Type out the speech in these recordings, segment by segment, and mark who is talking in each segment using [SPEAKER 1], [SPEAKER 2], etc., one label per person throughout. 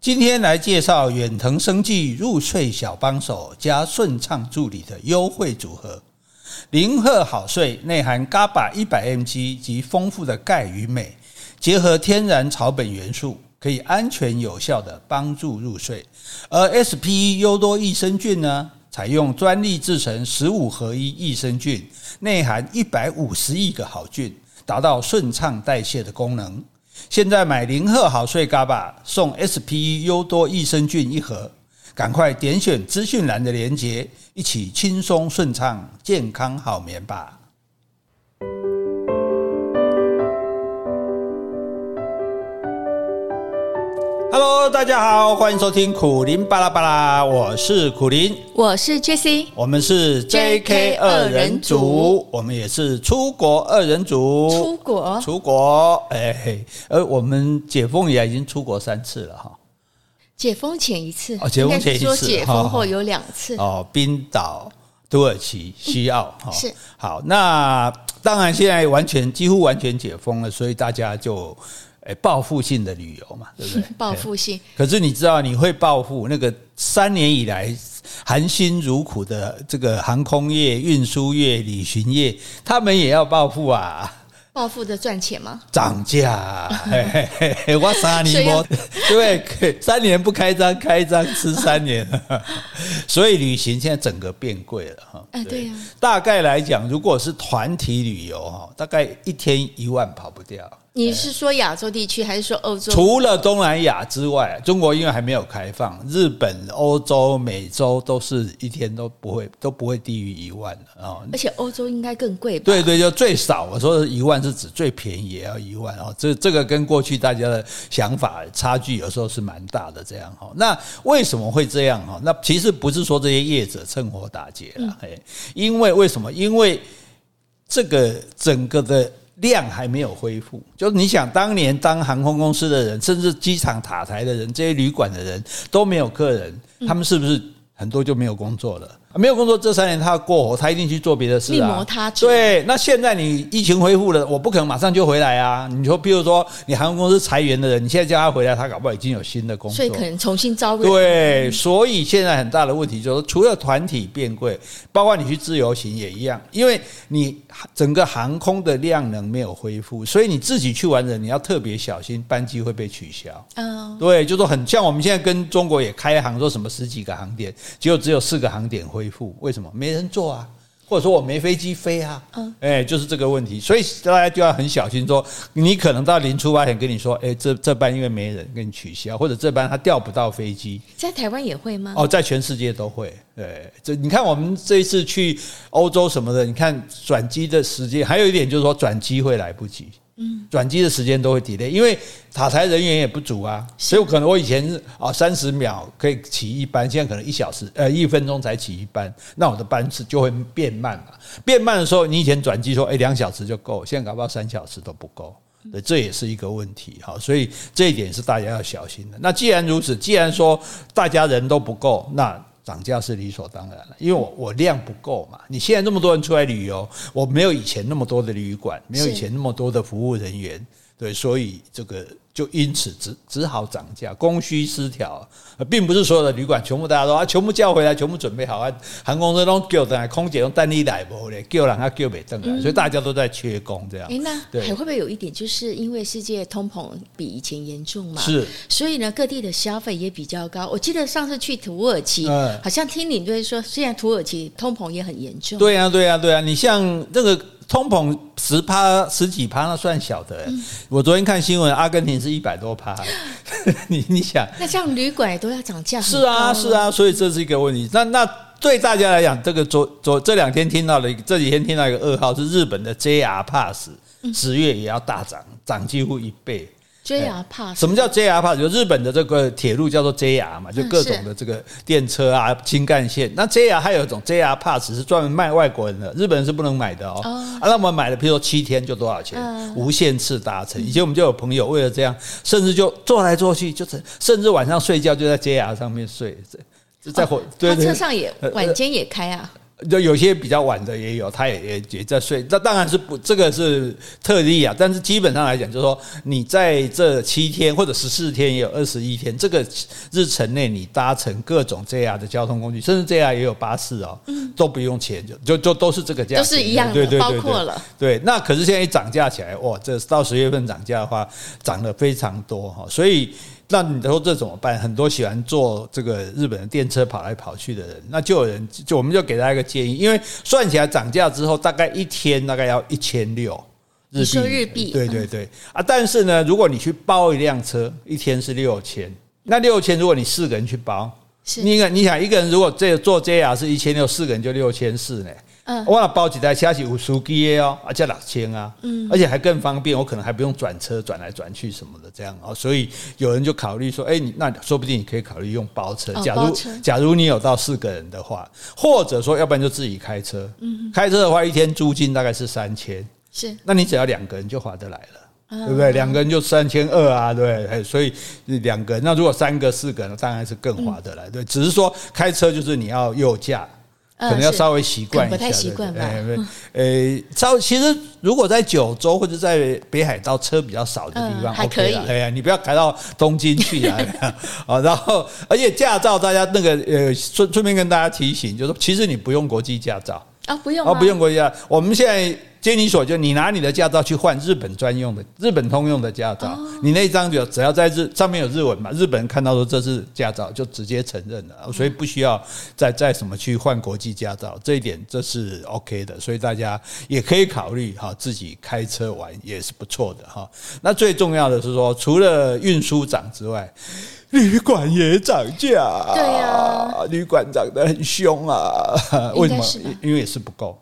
[SPEAKER 1] 今天来介绍远藤生技入睡小帮手加顺畅助理的优惠组合。零赫好睡内含 GABA 一百 mg 及丰富的钙与镁，结合天然草本元素，可以安全有效地帮助入睡。而 SPE 优多益生菌呢，采用专利制成十五合一益生菌，内含一百五十亿个好菌，达到顺畅代谢的功能。现在买零赫好睡嘎巴送 SPE 优多益生菌一盒，赶快点选资讯栏的链接，一起轻松顺畅健康好眠吧。Hello，大家好，欢迎收听苦林巴拉巴拉，我是苦林，
[SPEAKER 2] 我是 Jessie，
[SPEAKER 1] 我们是 JK 二人组，我们也是出国二人组，
[SPEAKER 2] 出国，
[SPEAKER 1] 出国，哎，而，我们解封也已经出国三次了哈，
[SPEAKER 2] 解封前一次，
[SPEAKER 1] 哦，解封前一次，
[SPEAKER 2] 说解封后有两次，
[SPEAKER 1] 哦，冰岛、土耳其、西澳，哈、嗯，
[SPEAKER 2] 是，
[SPEAKER 1] 好，那当然现在完全几乎完全解封了，所以大家就。哎，报复性的旅游嘛，对不对？
[SPEAKER 2] 报复性。
[SPEAKER 1] 可是你知道，你会报复那个三年以来含辛茹苦的这个航空业、运输业、旅行业，他们也要报复啊！
[SPEAKER 2] 报复的赚钱吗？
[SPEAKER 1] 涨价，嘿嘿嘿，我三年不对，三年不开张，开张吃三年，所以旅行现在整个变贵了哈。
[SPEAKER 2] 哎，对呀。
[SPEAKER 1] 大概来讲，如果是团体旅游哈，大概一天一万跑不掉。
[SPEAKER 2] 你是说亚洲地区还是说欧洲？
[SPEAKER 1] 除了东南亚之外，中国因为还没有开放，日本、欧洲、美洲都是一天都不会都不会低于一万的啊。
[SPEAKER 2] 而且欧洲应该更贵吧？
[SPEAKER 1] 对对，就最少我说的一万是指最便宜也要一万啊。这这个跟过去大家的想法差距有时候是蛮大的。这样哈，那为什么会这样哈？那其实不是说这些业者趁火打劫了，哎，因为为什么？因为这个整个的。量还没有恢复，就是你想当年当航空公司的人，甚至机场塔台的人，这些旅馆的人都没有客人，他们是不是很多就没有工作了？没有工作，这三年他要过活，他一定去做别的事啊。
[SPEAKER 2] 另谋他职。
[SPEAKER 1] 对，那现在你疫情恢复了，我不可能马上就回来啊。你说，比如说你航空公司裁员的人，你现在叫他回来，他搞不好已经有新的工作，
[SPEAKER 2] 所以可能重新招人。
[SPEAKER 1] 对，所以现在很大的问题就是，除了团体变贵，包括你去自由行也一样，因为你整个航空的量能没有恢复，所以你自己去玩的人你要特别小心，班机会被取消。嗯，对，就说很像我们现在跟中国也开航，说什么十几个航点，结果只有四个航点恢复。为什么没人坐啊？或者说我没飞机飞啊？嗯，哎，就是这个问题，所以大家就要很小心。说你可能到临出发前跟你说，哎，这这班因为没人，跟你取消，或者这班他调不到飞机。
[SPEAKER 2] 在台湾也会吗？
[SPEAKER 1] 哦，在全世界都会。对，这你看我们这一次去欧洲什么的，你看转机的时间，还有一点就是说转机会来不及。嗯，转机的时间都会 delay，因为塔台人员也不足啊，所以我可能我以前啊三十秒可以起一班，现在可能一小时呃一分钟才起一班，那我的班次就会变慢嘛。变慢的时候，你以前转机说哎两小时就够，现在搞不好三小时都不够，对，这也是一个问题哈。所以这一点是大家要小心的。那既然如此，既然说大家人都不够，那。涨价是理所当然了，因为我我量不够嘛。你现在那么多人出来旅游，我没有以前那么多的旅馆，没有以前那么多的服务人员，对，所以这个。就因此只只好涨价，供需失调，并不是所有的旅馆全部大家都啊，全部叫回来，全部准备好啊，航空公司都叫等来，空姐用单力来不嘞，叫人他叫没等来，所以大家都在缺工这样。
[SPEAKER 2] 哎，那还会不会有一点，就是因为世界通膨比以前严重嘛？
[SPEAKER 1] 是，
[SPEAKER 2] 所以呢，各地的消费也比较高。我记得上次去土耳其，好像听领队说，虽然土耳其通膨也很严重。
[SPEAKER 1] 对啊，对啊，对啊，你像这个。通膨十趴十几趴，那算小的。嗯、我昨天看新闻，阿根廷是一百多趴。你你想，
[SPEAKER 2] 那这样旅馆都要涨价？
[SPEAKER 1] 是啊，是啊，所以这是一个问题。那那对大家来讲，这个昨昨这两天听到了，这几天听到一个噩耗是日本的 JR Pass，十月也要大涨，涨几乎一倍。
[SPEAKER 2] JR Pass，
[SPEAKER 1] 什么叫 JR Pass？就日本的这个铁路叫做 JR 嘛，就各种的这个电车啊、新干线。那 JR 还有一种 JR Pass 是专门卖外国人的，日本人是不能买的哦。啊，那我们买了，比如说七天就多少钱？无限次搭乘。以前我们就有朋友为了这样，甚至就坐来坐去，就是甚至晚上睡觉就在 JR 上面睡，在火，对，
[SPEAKER 2] 车上也晚间也开啊。
[SPEAKER 1] 就有些比较晚的也有，他也也也在睡。那当然是不，这个是特例啊。但是基本上来讲，就是说你在这七天或者十四天，也有二十一天，这个日程内你搭乘各种 JR 的交通工具，甚至 JR 也有巴士哦，都不用钱，就就就都是这个价，
[SPEAKER 2] 都是一样的，对对对，包括了。
[SPEAKER 1] 对，那可是现在一涨价起来，哇，这到十月份涨价的话，涨了非常多哈，所以。那你说这怎么办？很多喜欢坐这个日本的电车跑来跑去的人，那就有人就我们就给他一个建议，因为算起来涨价之后，大概一天大概要一千六日
[SPEAKER 2] 币。
[SPEAKER 1] 对对对啊！但是呢，如果你去包一辆车，一天是六千，那六千如果你四个人去包，你看你想一个人如果这坐 JR 是一千六，四个人就六千四呢。我那包几台车是有司机哦，而且两千啊，而且还更方便，我可能还不用转车转来转去什么的这样哦，所以有人就考虑说，哎，你那说不定你可以考虑用包车，假如假如你有到四个人的话，或者说要不然就自己开车，开车的话一天租金大概是三千，是，那你只要两个人就划得来了，对不对？两个人就三千二啊，对不对？所以两个人，那如果三个四个人，当然是更划得来，对，只是说开车就是你要右驾。可能要稍微习惯一下，不太习惯吧？呃，稍其实如果在九州或者在北海道车比较少的地方，还可以。哎呀，你不要开到东京去啊！啊，然后而且驾照，大家那个呃，顺顺便跟大家提醒，就是其实你不用国际驾照
[SPEAKER 2] 啊，不用
[SPEAKER 1] 啊，不用国际驾照。我们现在。监理所就你拿你的驾照去换日本专用的、日本通用的驾照，你那张就只要在日上面有日文嘛，日本人看到说这是驾照，就直接承认了，所以不需要再再什么去换国际驾照，这一点这是 OK 的，所以大家也可以考虑哈，自己开车玩也是不错的哈。那最重要的是说，除了运输涨之外，旅馆也涨价，对呀，旅馆涨得很凶啊，为什么？因为也是不够。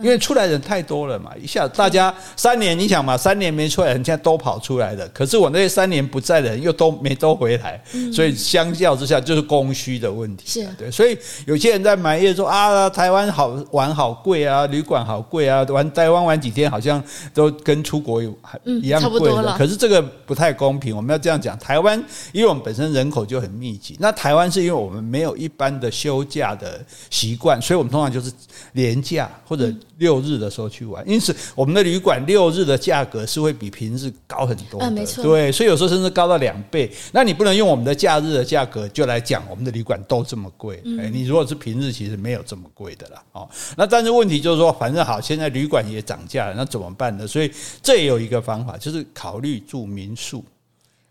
[SPEAKER 1] 因为出来人太多了嘛，一下大家三年，你想嘛，三年没出来人，现在都跑出来了。可是我那些三年不在的人又都没都回来，所以相较之下就是供需的问题。是对，所以有些人在埋怨说啊，台湾好玩好贵啊，旅馆好贵啊，玩台湾玩几天好像都跟出国有一样贵的。可是这个不太公平，我们要这样讲，台湾因为我们本身人口就很密集，那台湾是因为我们没有一般的休假的习惯，所以我们通常就是连假或者。六日的时候去玩，因此我们的旅馆六日的价格是会比平日高很多的。嗯，没错。对，所以有时候甚至高到两倍。那你不能用我们的假日的价格就来讲我们的旅馆都这么贵。嗯。你如果是平日，其实没有这么贵的啦。哦，那但是问题就是说，反正好，现在旅馆也涨价了，那怎么办呢？所以这也有一个方法，就是考虑住民宿。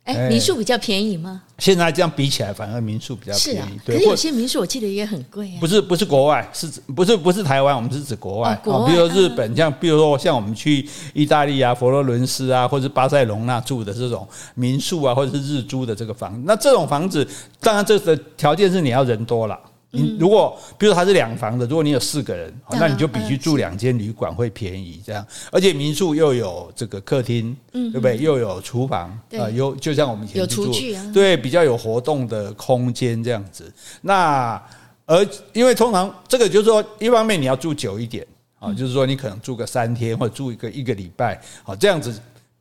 [SPEAKER 2] 哎，民宿比较便宜吗？
[SPEAKER 1] 现在这样比起来，反而民宿比较便宜。是啊，
[SPEAKER 2] 可是有些民宿我记得也很贵啊。
[SPEAKER 1] 不是不是国外，是不是不是台湾？我们是指国外。国外，比如说日本，像比如说像我们去意大利啊、佛罗伦斯啊，或者巴塞隆纳住的这种民宿啊，或者是日租的这个房子，那这种房子，当然这个条件是你要人多了。你如果比如说它是两房的，如果你有四个人，那你就必须住两间旅馆会便宜这样。而且民宿又有这个客厅，对不对？又有厨房啊，有就像我们以前住，对，比较有活动的空间这样子。那而因为通常这个就是说，一方面你要住久一点啊，就是说你可能住个三天或者住一个一个礼拜啊，这样子。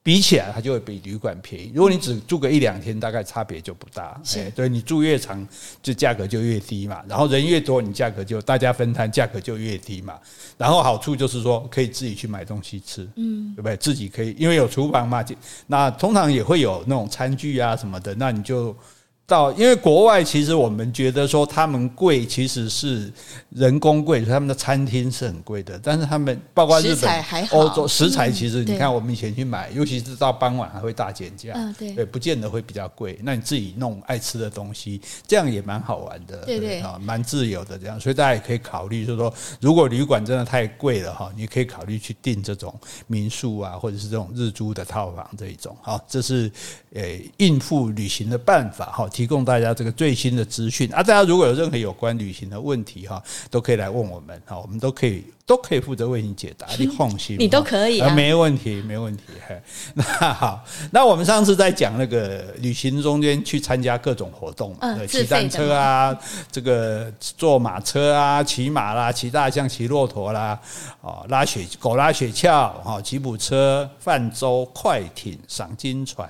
[SPEAKER 1] 比起来，它就会比旅馆便宜。如果你只住个一两天，大概差别就不大。哎，对，你住越长，就价格就越低嘛。然后人越多，你价格就大家分摊，价格就越低嘛。然后好处就是说，可以自己去买东西吃，嗯，对不对？自己可以，因为有厨房嘛。那通常也会有那种餐具啊什么的，那你就。到，因为国外其实我们觉得说他们贵，其实是人工贵，他们的餐厅是很贵的。但是他们包括日本、欧洲食材，其实你看我们以前去买，尤其是到傍晚还会大减价，对，不见得会比较贵。那你自己弄爱吃的东西，这样也蛮好玩的，对对啊，蛮自由的这样。所以大家也可以考虑，就是说如果旅馆真的太贵了哈，你可以考虑去订这种民宿啊，或者是这种日租的套房这一种。好，这是诶应付旅行的办法哈。提供大家这个最新的资讯啊！大家如果有任何有关旅行的问题哈，都可以来问我们哈，我们都可以都可以负责为你解答。你放心，
[SPEAKER 2] 你都可以啊，
[SPEAKER 1] 没问题，没问题。那好，那我们上次在讲那个旅行中间去参加各种活动嘛，骑单车啊，这个坐马车啊，骑马啦，骑大象，骑骆驼啦，哦，拉雪狗拉雪橇，哈，吉普车、泛舟、快艇、赏金船、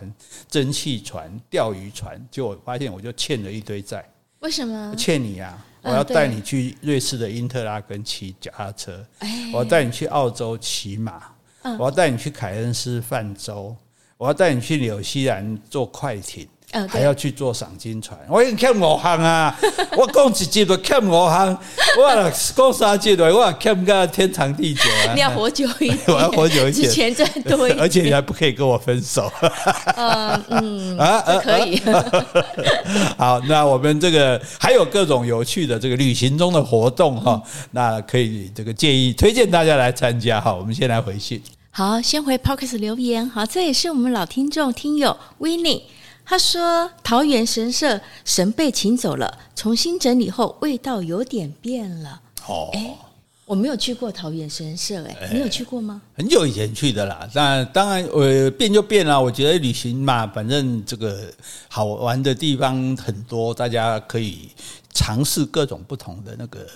[SPEAKER 1] 蒸汽船、钓鱼船，就发现。我就欠了一堆债，
[SPEAKER 2] 为什么？
[SPEAKER 1] 欠你啊！我要带你去瑞士的因特拉根骑脚踏车，我要带你去澳洲骑马，我要带你去凯恩斯泛舟，我要带你去纽西兰坐快艇。还要去做赏金船，我已经欠五行啊！我讲一集都欠五行，我讲三集的，我欠个天长地久啊！
[SPEAKER 2] 你要活久一点，
[SPEAKER 1] 我要活久一点，
[SPEAKER 2] 钱赚多一点，
[SPEAKER 1] 而且你还不可以跟我分手。
[SPEAKER 2] 嗯嗯 啊，可以。
[SPEAKER 1] 好，那我们这个还有各种有趣的这个旅行中的活动哈，那可以这个建议推荐大家来参加哈。我们先来回信，
[SPEAKER 2] 好，先回 Podcast 留言，好，这也是我们老听众听友 Winnie。他说：“桃园神社神被请走了，重新整理后味道有点变了。”哦，哎，我没有去过桃园神社，哎，你有去过吗？
[SPEAKER 1] 很久以前去的啦。但当然，呃，变就变了。我觉得旅行嘛，反正这个好玩的地方很多，大家可以尝试各种不同的那个。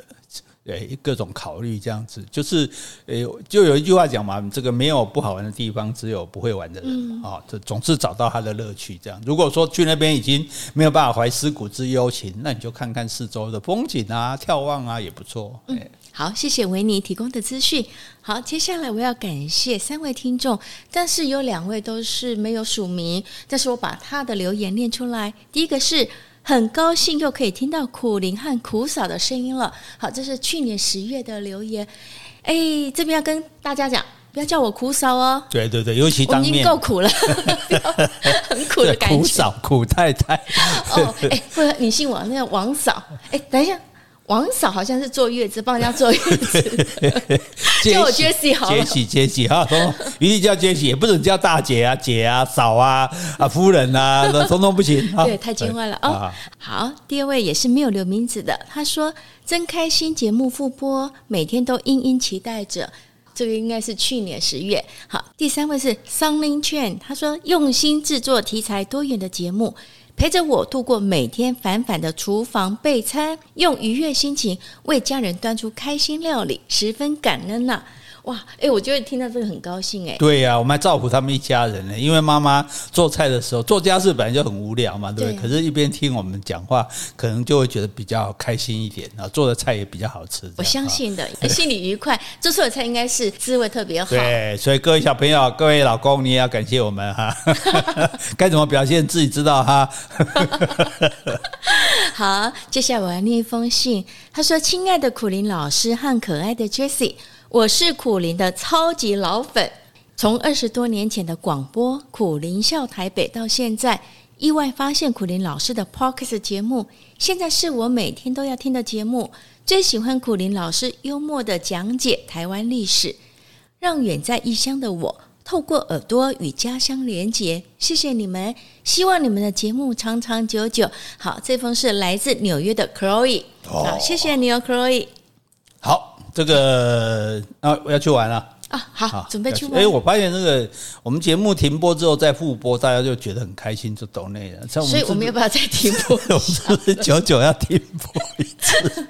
[SPEAKER 1] 对，各种考虑这样子，就是，诶，就有一句话讲嘛，这个没有不好玩的地方，只有不会玩的人啊。这、嗯、总是找到他的乐趣。这样，如果说去那边已经没有办法怀思古之幽情，那你就看看四周的风景啊，眺望啊，也不错。
[SPEAKER 2] 嗯，好，谢谢维尼提供的资讯。好，接下来我要感谢三位听众，但是有两位都是没有署名，但是我把他的留言念出来。第一个是。很高兴又可以听到苦灵和苦嫂的声音了。好，这是去年十月的留言。哎，这边要跟大家讲，不要叫我苦嫂哦。
[SPEAKER 1] 对对对，尤其当面
[SPEAKER 2] 我已经够苦了，很苦的感觉。
[SPEAKER 1] 苦嫂、苦太太。
[SPEAKER 2] 哦，哎，不然，你姓王，那叫王嫂。哎，等一下。王嫂好像是坐月子，帮人家坐月子，叫我 Jessie 好了。
[SPEAKER 1] Jessie Jessie 哈，一定叫 Jessie，也不准叫大姐啊、姐啊、嫂啊、啊夫人啊，通通不行。
[SPEAKER 2] 对，太见外了哦。好，第二位也是没有留名字的，他说真开心，节目复播，每天都殷殷期待着。这个应该是去年十月。好，第三位是 Sunny Chen，他说用心制作题材多元的节目。陪着我度过每天烦烦的厨房备餐，用愉悦心情为家人端出开心料理，十分感恩呢、哇，哎、欸，我觉得听到这个很高兴哎。
[SPEAKER 1] 对呀、啊，我们还照顾他们一家人呢。因为妈妈做菜的时候做家事本来就很无聊嘛，对不对？对，可是，一边听我们讲话，可能就会觉得比较开心一点啊。做的菜也比较好吃。
[SPEAKER 2] 我相信的，心里愉快，做出的菜应该是滋味特别好。
[SPEAKER 1] 对，所以各位小朋友，各位老公，你也要感谢我们哈。该怎么表现自己知道哈。
[SPEAKER 2] 好，接下来我要念一封信。他说：“亲爱的苦林老师和可爱的 Jessie。”我是苦林的超级老粉，从二十多年前的广播《苦林笑台北》到现在，意外发现苦林老师的 Podcast 节目，现在是我每天都要听的节目。最喜欢苦林老师幽默的讲解台湾历史，让远在异乡的我透过耳朵与家乡连结。谢谢你们，希望你们的节目长长久久。好，这封是来自纽约的 Chloe，好，谢谢你哦，Chloe。
[SPEAKER 1] 好。这个啊，我要去玩了
[SPEAKER 2] 啊！好，好准备去玩。
[SPEAKER 1] 哎，我发现这个我们节目停播之后再复播，大家就觉得很开心，就懂内了。
[SPEAKER 2] 所以我们要不要再停播？
[SPEAKER 1] 我们是不是久久要停播一次？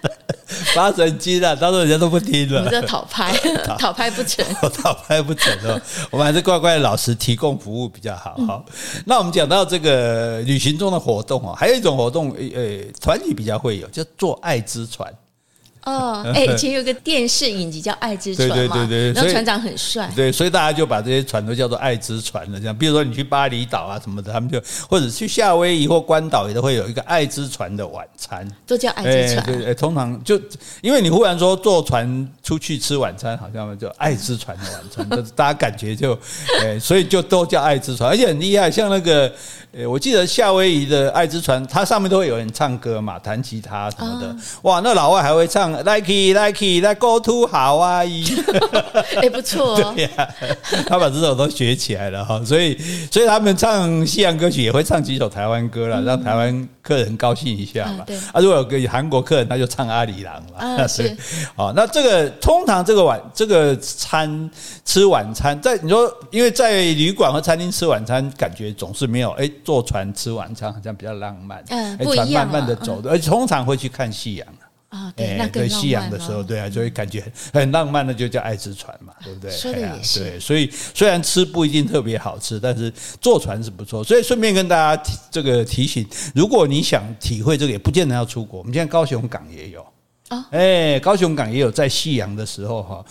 [SPEAKER 1] 发神经了，到时候人家都不听了。
[SPEAKER 2] 我们这讨拍，讨拍不成，
[SPEAKER 1] 讨拍不成哦。我们还是乖乖的老实提供服务比较好。好，那我们讲到这个旅行中的活动哦，还有一种活动，呃，团体比较会有，叫做爱之船。
[SPEAKER 2] 哦，哎，以前有个电视影集叫《爱之船》嘛，对对对对，然后船长很帅，
[SPEAKER 1] 对，所以大家就把这些船都叫做爱之船了。这样，比如说你去巴厘岛啊什么的，他们就或者去夏威夷或关岛也都会有一个爱之船的晚餐，
[SPEAKER 2] 都叫爱之船。
[SPEAKER 1] 对，通常就因为你忽然说坐船出去吃晚餐，好像就爱之船的晚餐，就 大家感觉就，哎，所以就都叫爱之船，而且很厉害，像那个。诶，我记得夏威夷的爱之船，它上面都会有人唱歌嘛，弹吉他什么的。哦、哇，那老外还会唱 Likey Likey Let's go to Hawaii，
[SPEAKER 2] 也 不错哦。
[SPEAKER 1] 对呀、啊，他把这首都学起来了哈，所以所以他们唱西洋歌曲也会唱几首台湾歌了，让台湾客人高兴一下嘛。啊，如果有个韩国客人，他就唱阿里郎了。啊，是。好，那这个通常这个晚这个餐吃晚餐，在你说，因为在旅馆和餐厅吃晚餐，感觉总是没有诶。坐船吃晚餐好像比较浪漫，嗯，船慢慢的走的，而且通常会去看夕阳
[SPEAKER 2] 啊，对，
[SPEAKER 1] 对，夕阳的时候，对啊，就会感觉很浪漫的，就叫爱之船嘛，对不对？
[SPEAKER 2] 说的也是。
[SPEAKER 1] 对，所以虽然吃不一定特别好吃，但是坐船是不错。所以顺便跟大家提这个提醒，如果你想体会这个，也不见得要出国。我们现在高雄港也有啊，哎，高雄港也有在夕阳的时候哈。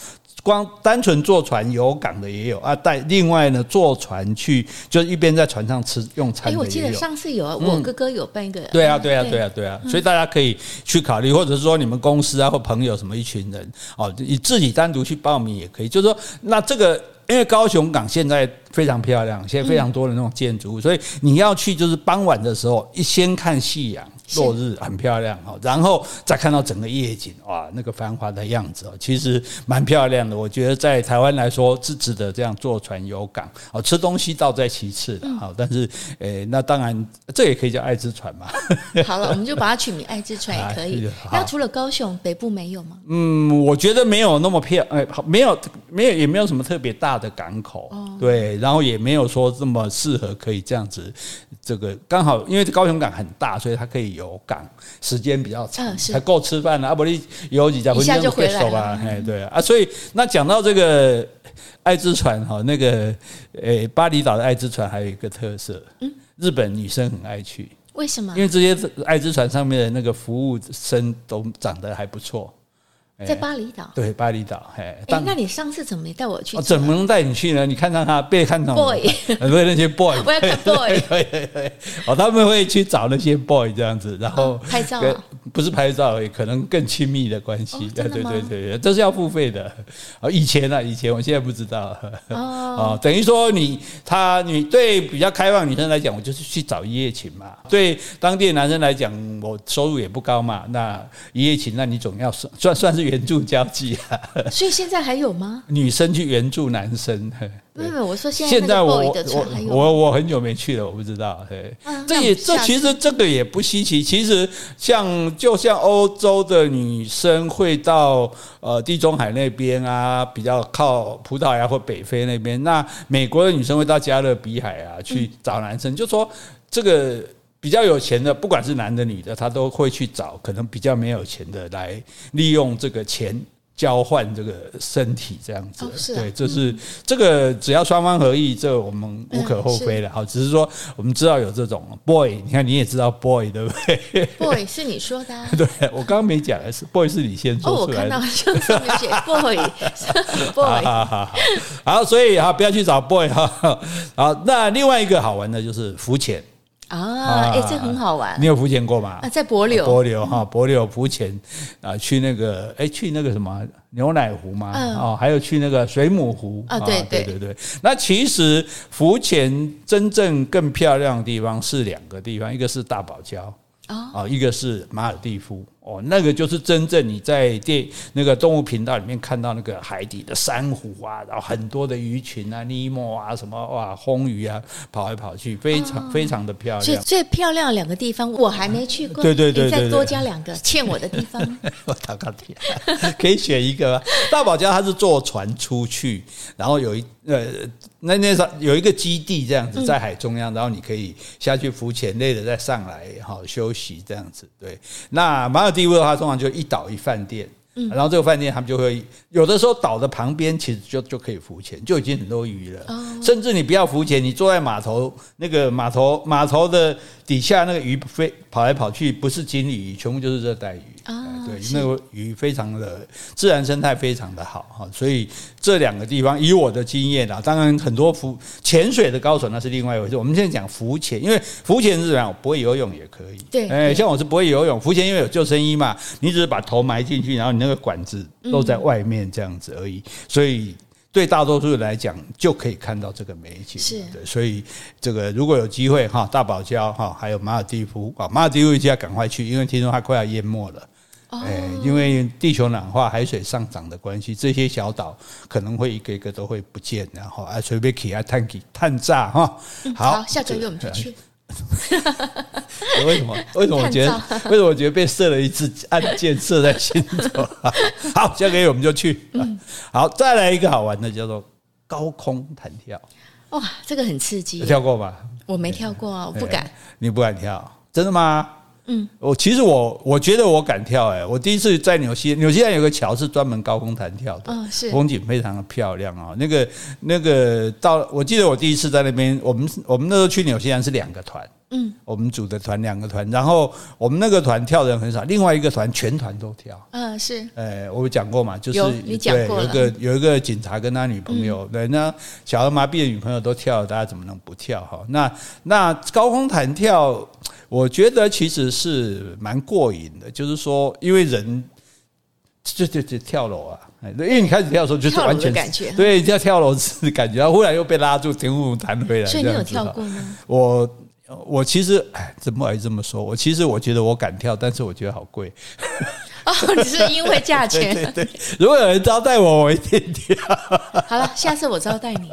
[SPEAKER 1] 光单纯坐船游港的也有啊，带另外呢坐船去，就一边在船上吃用餐的也有。
[SPEAKER 2] 哎，我记得上次有啊，我哥哥有办一个。
[SPEAKER 1] 对啊，对啊，对啊，对啊，所以大家可以去考虑，或者是说你们公司啊或朋友什么一群人哦，你自己单独去报名也可以。就是说，那这个因为高雄港现在非常漂亮，现在非常多的那种建筑物，所以你要去就是傍晚的时候，一先看夕阳。落日很漂亮哈，然后再看到整个夜景，哇，那个繁华的样子哦，其实蛮漂亮的。我觉得在台湾来说是值得这样坐船游港哦，吃东西倒在其次的哈。但是，诶，那当然这也可以叫爱之船嘛。
[SPEAKER 2] 好了，我们就把它取名爱之船也 可以。那除了高雄，北部没有吗？
[SPEAKER 1] 嗯，我觉得没有那么漂，哎，没有，没有，也没有什么特别大的港口，对，然后也没有说这么适合可以这样子。这个刚好，因为高雄港很大，所以它可以游港，时间比较长，啊、才够吃饭的。阿伯利游几家，回家就回来了。哎，对啊，所以那讲到这个爱之船哈，那个诶，巴厘岛的爱之船还有一个特色，嗯，日本女生很爱去，
[SPEAKER 2] 为什么？
[SPEAKER 1] 因为这些爱之船上面的那个服务生都长得还不错。
[SPEAKER 2] 在巴厘岛，
[SPEAKER 1] 对巴厘岛，哎，
[SPEAKER 2] 那你上次怎么没带我去？
[SPEAKER 1] 怎么能带你去呢？你看到他被看到
[SPEAKER 2] boy，
[SPEAKER 1] 不是那些 boy，
[SPEAKER 2] 我要看 boy，
[SPEAKER 1] 对对对，哦，他们会去找那些 boy 这样子，然后
[SPEAKER 2] 拍照，
[SPEAKER 1] 不是拍照可能更亲密的关系，对对对对，这是要付费的。哦，以前啊，以前，我现在不知道。哦，等于说你他你对比较开放女生来讲，我就是去找一夜情嘛。对当地的男生来讲，我收入也不高嘛，那一夜情，那你总要算算算是。援助交际啊，
[SPEAKER 2] 所以现在还有吗？
[SPEAKER 1] 女生去援助男生？
[SPEAKER 2] 没有，我说现在我我
[SPEAKER 1] 我我很久没去了，我不知道。对，这也这其实这个也不稀奇。其实像就像欧洲的女生会到呃地中海那边啊，比较靠葡萄牙或北非那边。那美国的女生会到加勒比海啊去找男生，就说这个。比较有钱的，不管是男的女的，他都会去找可能比较没有钱的来利用这个钱交换这个身体，这样子。哦是啊、对，这是、嗯、这个只要双方合意，这我们无可厚非了。好、嗯，只是说我们知道有这种 boy，你看你也知道 boy 对不对
[SPEAKER 2] ？boy 是你说的、啊。
[SPEAKER 1] 对，我刚刚没讲，是 boy 是你先说出来的。
[SPEAKER 2] 哦，我看到就上面写 boy，boy。
[SPEAKER 1] 好好好，好，所以哈不要去找 boy 哈。好，那另外一个好玩的就是浮潜。
[SPEAKER 2] 啊，哎，这很好玩。
[SPEAKER 1] 你有浮潜过吗？
[SPEAKER 2] 啊，在帛琉，
[SPEAKER 1] 帛琉哈，帛琉浮潜啊，去那个哎，去那个什么牛奶湖嘛，哦，还有去那个水母湖啊，对对对对。那其实浮潜真正更漂亮的地方是两个地方，一个是大堡礁啊，一个是马尔蒂夫。哦，那个就是真正你在电那个动物频道里面看到那个海底的珊瑚啊，然后很多的鱼群啊，尼莫啊什么哇，红鱼啊，跑来跑去，非常、哦、非常的漂亮。所以
[SPEAKER 2] 最漂亮的两个地方我还没去过，
[SPEAKER 1] 对对对，
[SPEAKER 2] 再多加两个欠我的地方。
[SPEAKER 1] 我大概可以选一个。大堡礁它是坐船出去，然后有一呃那那上有一个基地这样子在海中央，然后你可以下去浮潜，累了再上来好休息这样子。对，那马尔地位的话，通常就一岛一饭店，然后这个饭店他们就会有的时候岛的旁边其实就就可以浮潜，就已经很多鱼了。甚至你不要浮潜，你坐在码头那个码头码头的底下，那个鱼飞跑来跑去，不是金鲤鱼，全部就是热带鱼。啊，对，那个鱼非常的自然生态非常的好哈，所以这两个地方以我的经验啊，当然很多浮潜水的高手那是另外一回事。我们现在讲浮潜，因为浮潜是怎样，不会游泳也可以。对，哎，像我是不会游泳，浮潜因为有救生衣嘛，你只是把头埋进去，然后你那个管子露在外面这样子而已，所以。对大多数人来讲，就可以看到这个美景。是，对，所以这个如果有机会哈，大堡礁哈，还有马尔地夫啊，马尔地夫一定要赶快去，因为听说它快要淹没了。哦。因为地球暖化、海水上涨的关系，这些小岛可能会一个一个都会不见，然后啊，随便起啊，探起探炸哈。
[SPEAKER 2] 好，下个月我们就去。
[SPEAKER 1] 为什么？为什么我觉得？为什么我觉得被射了一次暗箭射在心头？好，下个月我们就去。好，再来一个好玩的，叫做高空弹跳。
[SPEAKER 2] 哇，这个很刺激。
[SPEAKER 1] 跳过吧？
[SPEAKER 2] 我没跳过啊，我不敢。
[SPEAKER 1] 你不敢跳？真的吗？嗯，我其实我我觉得我敢跳哎、欸，我第一次在纽西纽西兰有个桥是专门高空弹跳的，
[SPEAKER 2] 嗯，是
[SPEAKER 1] 风景非常的漂亮啊、喔。那个那个到我记得我第一次在那边，我们我们那时候去纽西兰是两个团，嗯，我们组的团两个团，然后我们那个团跳的人很少，另外一个团全团都跳，
[SPEAKER 2] 嗯，是，
[SPEAKER 1] 哎，我有讲过嘛，就是
[SPEAKER 2] 有你讲过了，
[SPEAKER 1] 有一个有一个警察跟他女朋友，嗯、对，那小儿麻痹的女朋友都跳了，大家怎么能不跳哈？那那高空弹跳。我觉得其实是蛮过瘾的，就是说，因为人就就就跳楼啊，因为你开始跳的时候就是完全
[SPEAKER 2] 感觉，
[SPEAKER 1] 对，要跳楼是感觉，然后忽然又被拉住，停不弹回来。
[SPEAKER 2] 所以你有跳过吗？
[SPEAKER 1] 我我其实哎，怎么还这么说？我其实我觉得我敢跳，但是我觉得好贵。
[SPEAKER 2] 哦，你是因为价钱？
[SPEAKER 1] 对，对，对，如果有人招待我，我一定跳。
[SPEAKER 2] 好了，下次我招待你。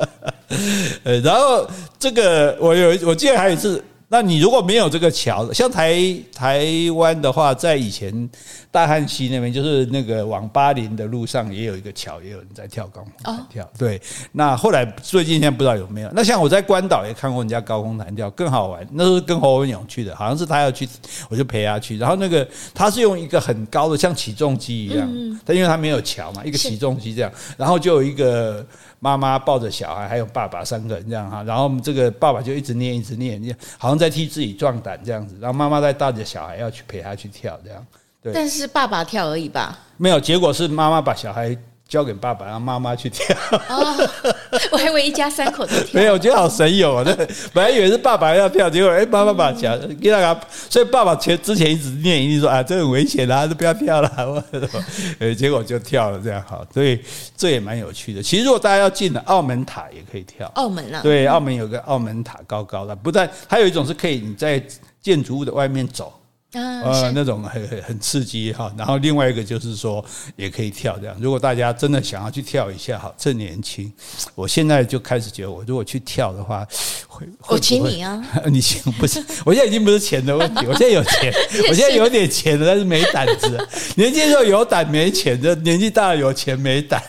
[SPEAKER 1] 呃，然后这个我有，我记得还有一次。那你如果没有这个桥，像台台湾的话，在以前大汉溪那边，就是那个往巴林的路上，也有一个桥，也有人在跳高空弹跳。Oh. 对，那后来最近现在不知道有没有。那像我在关岛也看过人家高空弹跳，更好玩。那时候跟侯文勇去的，好像是他要去，我就陪他去。然后那个他是用一个很高的，像起重机一样，但因为他没有桥嘛，一个起重机这样，然后就有一个。妈妈抱着小孩，还有爸爸三个人这样哈，然后这个爸爸就一直念，一直念，好像在替自己壮胆这样子。然后妈妈在带着小孩要去陪他去跳这样。对，
[SPEAKER 2] 但是爸爸跳而已吧？
[SPEAKER 1] 没有，结果是妈妈把小孩。交给爸爸，让妈妈去跳。
[SPEAKER 2] 哦，我还以为一家三口都跳。
[SPEAKER 1] 没有，我觉得好神勇啊！那 本来以为是爸爸要跳，结果哎，妈妈把脚给他，所以爸爸前之前一直念，一直说啊，这很危险啊，都不要跳了。呃，结果就跳了，这样好，所以这也蛮有趣的。其实如果大家要进了澳门塔，也可以跳。
[SPEAKER 2] 澳门啊？
[SPEAKER 1] 对，澳门有个澳门塔，高高的。不但还有一种是可以你在建筑物的外面走。呃，那种很很很刺激哈，然后另外一个就是说也可以跳这样。如果大家真的想要去跳一下，哈，趁年轻，我现在就开始觉得，我如果去跳的话，会，会
[SPEAKER 2] 我请你啊，
[SPEAKER 1] 你请不是？我现在已经不是钱的问题，我现在有钱，我现在有点钱了，但是没胆子。年轻时候有胆没钱，这年纪大了有钱没胆。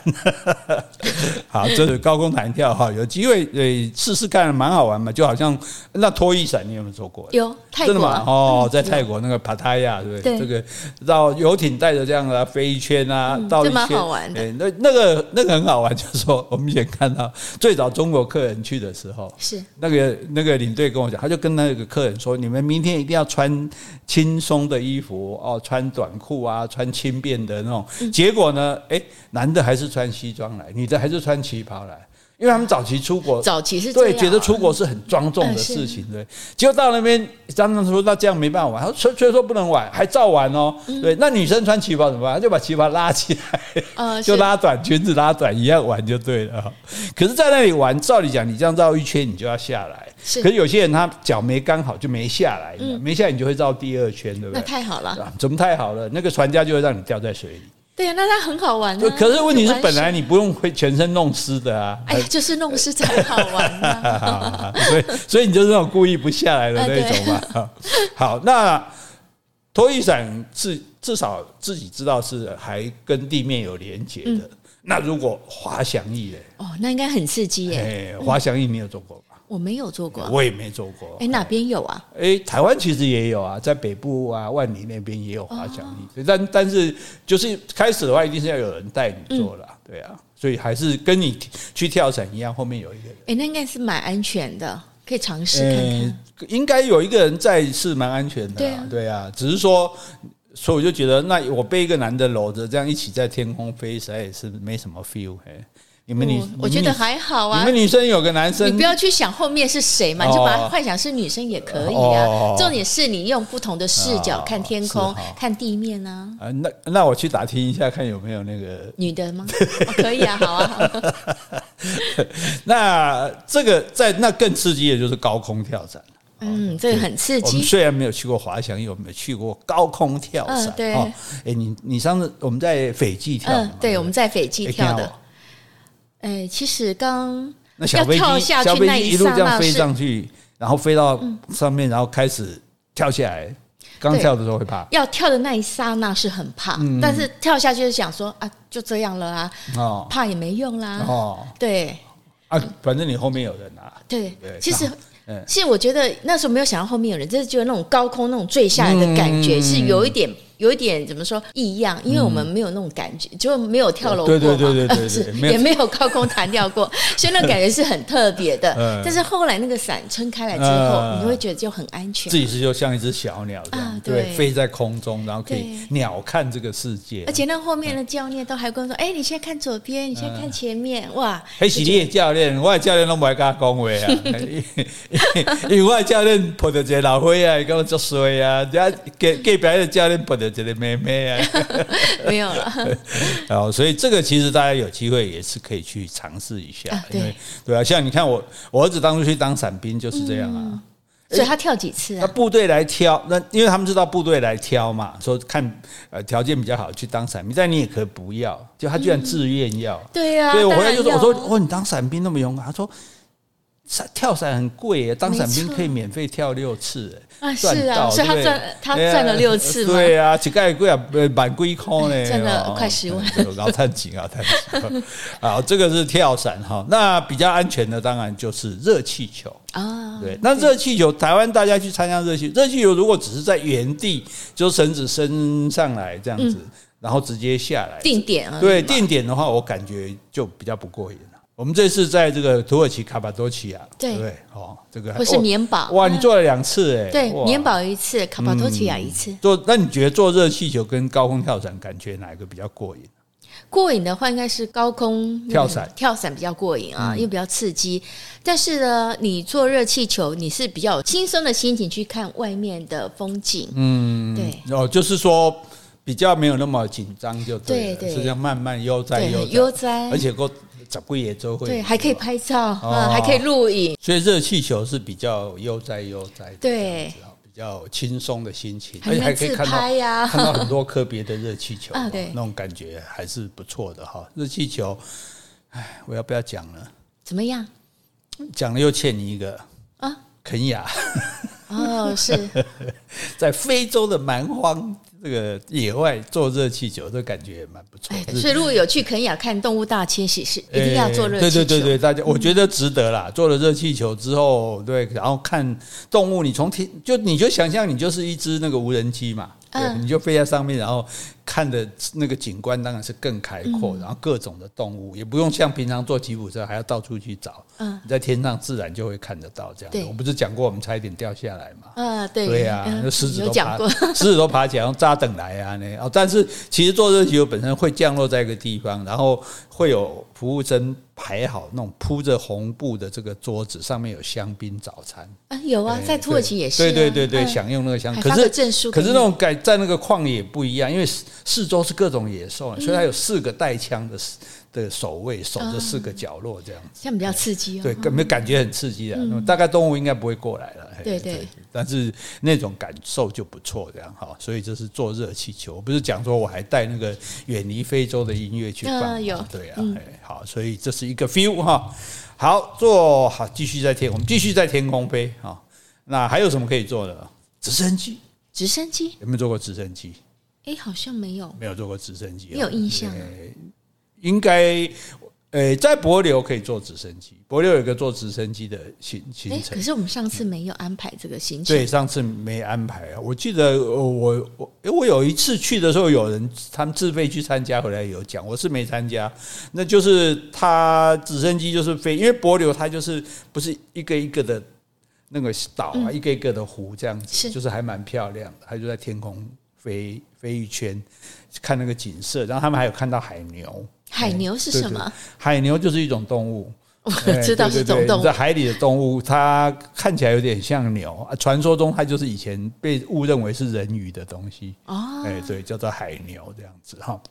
[SPEAKER 1] 好，这是高空弹跳哈，有机会呃试试看，蛮好玩嘛，就好像那拖衣伞，你有没有做过？
[SPEAKER 2] 有，泰国，真的吗？
[SPEAKER 1] 哦，在泰国那个。帕塔亚对不对？这个绕游艇带着这样的飞一圈啊，绕一圈，
[SPEAKER 2] 蛮好玩的。
[SPEAKER 1] 那那个那个很好玩，就是说我们以前看到最早中国客人去的时候，是那个那个领队跟我讲，他就跟那个客人说：“你们明天一定要穿轻松的衣服哦，穿短裤啊，穿轻便的那种。”结果呢，哎，男的还是穿西装来，女的还是穿旗袍来。因为他们早期出国，
[SPEAKER 2] 早期是
[SPEAKER 1] 对觉得出国是很庄重的事情，对。结果到那边，张张说那这样没办法玩，他说虽然说不能玩，还照玩哦。对，那女生穿旗袍怎么办？就把旗袍拉起来，就拉短裙子拉短一样玩就对了。可是，在那里玩，照理讲，你这样绕一圈，你就要下来。是。可是有些人他脚没刚好就没下来，没下来你就会绕第二圈，对不对？
[SPEAKER 2] 那太好了。
[SPEAKER 1] 怎么太好了？那个船家就会让你掉在水里。
[SPEAKER 2] 对呀，那它很好玩啊。
[SPEAKER 1] 可是问题是，本来你不用会全身弄湿的啊。
[SPEAKER 2] 哎呀，就是弄湿才好玩啊。
[SPEAKER 1] 所以，所以你就是那种故意不下来的那种嘛。好，那拖衣伞至至少自己知道是还跟地面有连接的。那如果滑翔翼嘞？
[SPEAKER 2] 哦，那应该很刺激耶。
[SPEAKER 1] 哎，滑翔翼你有做过？
[SPEAKER 2] 我没有做过，
[SPEAKER 1] 我也没做过。
[SPEAKER 2] 哎，哪边有啊？
[SPEAKER 1] 哎，台湾其实也有啊，在北部啊，万里那边也有滑翔翼。但但是就是开始的话，一定是要有人带你做了，对啊。所以还是跟你去跳伞一样，后面有一个人。
[SPEAKER 2] 哎，那应该是蛮安全的，可以尝试看看。
[SPEAKER 1] 应该有一个人在是蛮安全的，对啊，对啊。只是说，所以我就觉得，那我被一个男的搂着，这样一起在天空飞，实在也是没什么 feel。你们女，
[SPEAKER 2] 我觉得还好啊。
[SPEAKER 1] 你们女生有个男生，
[SPEAKER 2] 你不要去想后面是谁嘛，你就把它幻想是女生也可以啊。重点是你用不同的视角看天空，看地面啊。
[SPEAKER 1] 啊，那那我去打听一下，看有没有那个
[SPEAKER 2] 女的吗？可以啊，好啊。
[SPEAKER 1] 那这个在那更刺激的就是高空跳伞。
[SPEAKER 2] 嗯，这个很刺激。
[SPEAKER 1] 我们虽然没有去过滑翔翼，我们去过高空跳伞。对。哎，你你上次我们在斐济跳。
[SPEAKER 2] 嗯，对，我们在斐济跳的。哎，其实刚要跳下去那一刹那，
[SPEAKER 1] 飞上去，然后飞到上面，然后开始跳下来。刚跳的时候会怕，
[SPEAKER 2] 要跳的那一刹那是很怕，但是跳下去就想说啊，就这样了啊，哦。怕也没用啦。哦，对，
[SPEAKER 1] 啊，反正你后面有人啊。
[SPEAKER 2] 对，其实嗯，其实我觉得那时候没有想到后面有人，就是觉得那种高空那种坠下来的感觉是有一点。有一点怎么说异样，因为我们没有那种感觉，就没有跳楼过嘛，
[SPEAKER 1] 对对对对 对，
[SPEAKER 2] 是也没有高空弹跳过，所以那感觉是很特别的。但是后来那个伞撑开来之后，你就会觉得就很安全，
[SPEAKER 1] 自己是就像一只小鸟这样，对，飞在空中，然后可以鸟看这个世界。而
[SPEAKER 2] 且那后面的教练都还跟我说：“哎，你现在看左边，你现在看前面，哇！”
[SPEAKER 1] 还是你的教练，我的教练都不爱跟他讲话啊，因为我的教练碰到一个老灰啊，跟我作衰啊，人家隔隔壁的教练碰到。这个妹妹啊，
[SPEAKER 2] 没有了。
[SPEAKER 1] 哦，所以这个其实大家有机会也是可以去尝试一下，因为对啊，像你看我，我儿子当初去当伞兵就是这样啊。
[SPEAKER 2] 所以他跳几次啊？
[SPEAKER 1] 那部队来挑，那因为他们知道部队来挑嘛，说看呃条件比较好去当伞兵，但你也可以不要，就他居然自愿要。
[SPEAKER 2] 对呀，
[SPEAKER 1] 对我回来就说，我说哦，你当伞兵那么勇敢，他说。跳伞很贵耶，当伞兵可以免费跳六次，
[SPEAKER 2] 啊，是啊，所以他赚他赚了六次嘛，
[SPEAKER 1] 对啊，几盖贵啊，满龟空呢，
[SPEAKER 2] 赚了快十万，
[SPEAKER 1] 然后叹气啊，叹气，好，这个是跳伞哈，那比较安全的当然就是热气球。啊，对，那热气球台湾大家去参加热气，热气球如果只是在原地，就绳子升上来这样子，然后直接下来
[SPEAKER 2] 定点啊，
[SPEAKER 1] 对，定点的话，我感觉就比较不过瘾。我们这次在这个土耳其卡巴多奇亚，对不对？哦，这个
[SPEAKER 2] 不是棉堡
[SPEAKER 1] 哇，你做了两次哎，
[SPEAKER 2] 对，棉堡一次，卡巴多奇亚一次。
[SPEAKER 1] 做，那你觉得做热气球跟高空跳伞，感觉哪一个比较过瘾？
[SPEAKER 2] 过瘾的话，应该是高空跳伞，跳伞比较过瘾啊，因为比较刺激。但是呢，你做热气球，你是比较轻松的心情去看外面的风景。嗯，对。哦，
[SPEAKER 1] 就是说比较没有那么紧张，就对，对，是这样慢慢悠哉悠
[SPEAKER 2] 悠哉，
[SPEAKER 1] 而且够。怎么也周会
[SPEAKER 2] 对，还可以拍照，嗯，还可以录影，
[SPEAKER 1] 所以热气球是比较悠哉悠哉，
[SPEAKER 2] 对，
[SPEAKER 1] 比较轻松的心情，而且还可以看到 看到很多特别的热气球，对，那种感觉还是不错的哈。热气球，哎，我要不要讲了？
[SPEAKER 2] 怎么样？
[SPEAKER 1] 讲了又欠你一个啊，肯亚
[SPEAKER 2] 哦，是
[SPEAKER 1] 在非洲的蛮荒。这个野外做热气球，这感觉也蛮不错。
[SPEAKER 2] 哎，所以如果有去肯亚看动物大迁徙，是一定要做热气球。
[SPEAKER 1] 对对对对，大家我觉得值得啦。做了热气球之后，对，然后看动物，你从天就你就想象你就是一只那个无人机嘛，对，你就飞在上面，然后。看的那个景观当然是更开阔，然后各种的动物也不用像平常坐吉普车还要到处去找，嗯，在天上自然就会看得到这样。我不是讲过我们差一点掉下来嘛？啊，对，对呀，那狮子都爬，狮子都爬起来，然后扎等来啊那哦，但是其实坐热气球本身会降落在一个地方，然后会有服务生。排好那种铺着红布的这个桌子，上面有香槟早餐
[SPEAKER 2] 啊，有啊，在土耳其也是，
[SPEAKER 1] 对对对对，享用那个香。可是可是那种改在那个旷野不一样，因为四周是各种野兽，所以它有四个带枪的的守卫守着四个角落这样子，
[SPEAKER 2] 这样比较刺激哦。
[SPEAKER 1] 对，感没感觉很刺激的，大概动物应该不会过来了。对对，但是那种感受就不错，这样哈。所以这是坐热气球，不是讲说我还带那个远离非洲的音乐去放，有对啊，好，所以这是一个 feel 哈。好，做好继续在天，我们继续在天空飞哈。那还有什么可以做的？直升机，
[SPEAKER 2] 直升机
[SPEAKER 1] 有没有做过直升机？
[SPEAKER 2] 哎，好像没有，
[SPEAKER 1] 没有坐过直升机，
[SPEAKER 2] 没有印象。
[SPEAKER 1] 应该，诶，在帛琉可以坐直升机。帛琉有一个坐直升机的行行程。
[SPEAKER 2] 可是我们上次没有安排这个行程。
[SPEAKER 1] 对，上次没安排啊。我记得我我，因为我有一次去的时候，有人他们自费去参加，回来有讲，我是没参加。那就是他直升机就是飞，因为帛琉它就是不是一个一个的那个岛啊，一个一个的湖这样子，就是还蛮漂亮的。它就在天空飞飞一圈，看那个景色，然后他们还有看到海牛。
[SPEAKER 2] 海牛是什么？对对，
[SPEAKER 1] 海牛就是一种动物，
[SPEAKER 2] 我知道是种动物，
[SPEAKER 1] 在海里的动物，它看起来有点像牛。传说中它就是以前被误认为是人鱼的东西哦，哎，对，叫做海牛这样子哈。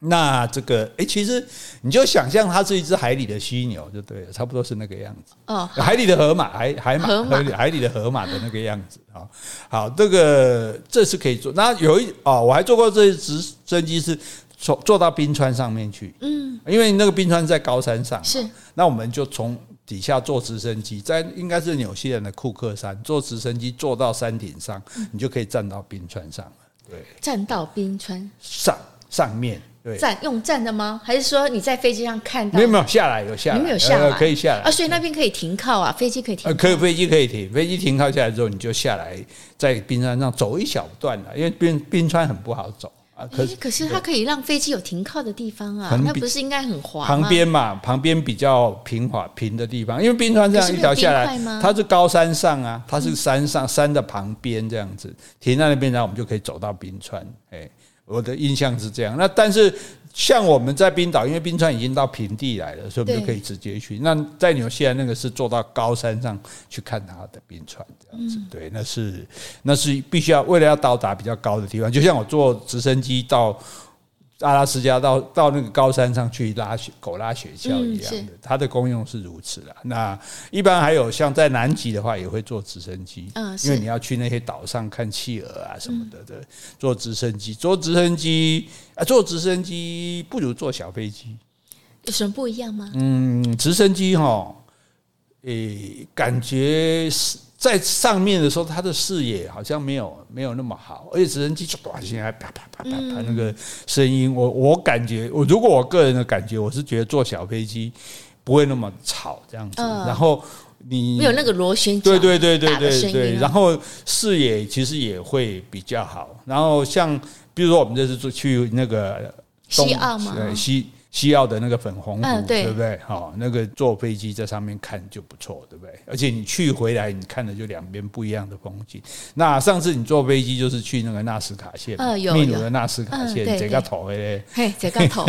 [SPEAKER 1] 那这个哎，其实你就想象它是一只海里的犀牛就对了，差不多是那个样子哦。海里的河马，海海马，海里的河马的那个样子啊。好，这个这是可以做。那有一哦，我还做过这直升机是。坐坐到冰川上面去，嗯，因为那个冰川在高山上，是，那我们就从底下坐直升机，在应该是纽西兰的库克山坐直升机坐到山顶上，你就可以站到冰川上了，对，
[SPEAKER 2] 站到冰川
[SPEAKER 1] 上上面，对，
[SPEAKER 2] 站用站的吗？还是说你在飞机上看到？
[SPEAKER 1] 没有没有下来有下来，
[SPEAKER 2] 你没有下来、呃、
[SPEAKER 1] 可以下来
[SPEAKER 2] 啊？所以那边可以停靠啊，飞机可以停。
[SPEAKER 1] 呃，可以飞机可以停，飞机停靠下来之后，你就下来在冰川上走一小段了，因为冰冰川很不好走啊。可是、欸、
[SPEAKER 2] 可是它可以让飞机有停靠的地方啊，那不是应该很滑？
[SPEAKER 1] 旁边嘛，旁边比较平滑平的地方，因为冰川这样一条下来，它是高山上啊，它是山上、嗯、山的旁边这样子停在那边，然后我们就可以走到冰川，哎。我的印象是这样，那但是像我们在冰岛，因为冰川已经到平地来了，所以我们就可以直接去。那在纽西兰那个是坐到高山上去看它的冰川这样子，对，那是那是必须要为了要到达比较高的地方，就像我坐直升机到。阿拉斯加到到那个高山上去拉雪狗拉雪橇一样的，它的功用是如此啦。那一般还有像在南极的话，也会坐直升机，嗯因为你要去那些岛上看企鹅啊什么的的，坐直升机，坐直升机啊，坐直升机不如坐小飞机，
[SPEAKER 2] 有什么不一样吗？
[SPEAKER 1] 嗯，直升机哈，诶，感觉是。在上面的时候，它的视野好像没有没有那么好，而且直升机就短现在啪啪啪啪啪那个声音，我我感觉我如果我个人的感觉，我是觉得坐小飞机不会那么吵这样子，然后你
[SPEAKER 2] 没有那个螺旋
[SPEAKER 1] 对对对对对对，然后视野其实也会比较好，然后像比如说我们这次去那个
[SPEAKER 2] 西澳吗？
[SPEAKER 1] 西。西澳的那个粉红湖，对不对？好，那个坐飞机在上面看就不错，对不对？而且你去回来，你看的就两边不一样的风景。那上次你坐飞机就是去那个纳斯卡线，秘鲁的纳斯卡线，这个头嘞，
[SPEAKER 2] 嘿，这个头，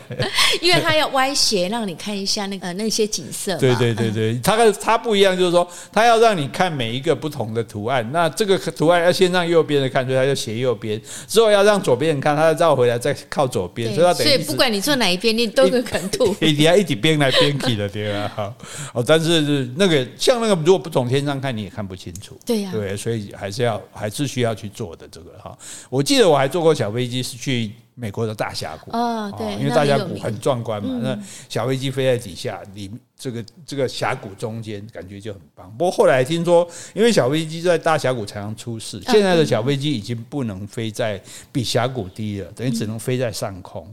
[SPEAKER 2] 因为它要歪斜，让你看一下那个那些景色。
[SPEAKER 1] 对对对对，它跟它不一样，就是说它要让你看每一个不同的图案。那这个图案要先让右边的看，所以它就斜右边；之后要让左边人看，它要绕回来再靠左边。所以它等于，所以
[SPEAKER 2] 不管你坐哪一。边你都有可能吐，
[SPEAKER 1] 一定要一起编来编去的，对吧？好，哦，但是那个像那个，如果不从天上看，你也看不清楚。
[SPEAKER 2] 对呀，
[SPEAKER 1] 对，所以还是要还是需要去做的这个哈。我记得我还坐过小飞机，是去美国的大峡谷
[SPEAKER 2] 啊，对，
[SPEAKER 1] 因为大峡谷很壮观嘛。那小飞机飞在底下，里这个这个峡谷中间，感觉就很棒。不过后来听说，因为小飞机在大峡谷常常出事，现在的小飞机已经不能飞在比峡谷低了，等于只能飞在上空。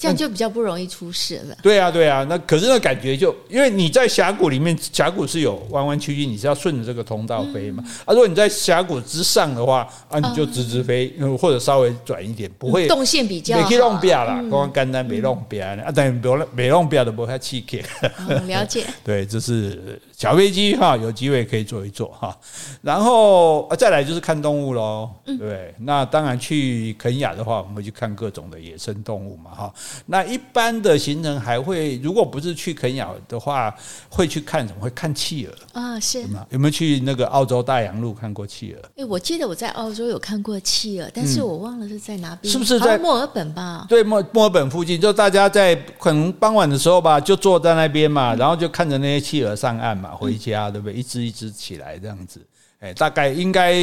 [SPEAKER 2] 这样就比较不容易出事了。
[SPEAKER 1] 对啊，对啊，那可是那感觉就，因为你在峡谷里面，峡谷是有弯弯曲曲，你是要顺着这个通道飞嘛。啊，如果你在峡谷之上的话，啊，你就直直飞，或者稍微转一点，不会
[SPEAKER 2] 动线比较。
[SPEAKER 1] 没去弄表啦，刚刚简单没弄表啊，但没弄没弄表的不太气给。
[SPEAKER 2] 了解。
[SPEAKER 1] 对，这是小飞机哈，有机会可以坐一坐哈。然后再来就是看动物喽，对，那当然去肯亚的话，我们会去看各种的野生动物嘛哈。那一般的行程还会，如果不是去肯亚的话，会去看什么？会看企鹅
[SPEAKER 2] 啊？是吗？
[SPEAKER 1] 有没有去那个澳洲大洋路看过企鹅？
[SPEAKER 2] 诶，我记得我在澳洲有看过企鹅，但是我忘了是在哪边，
[SPEAKER 1] 是不是在
[SPEAKER 2] 墨尔本吧？
[SPEAKER 1] 对，墨墨尔本附近，就大家在可能傍晚的时候吧，就坐在那边嘛，然后就看着那些企鹅上岸嘛，回家，对不对？一只一只起来这样子。哎，大概应该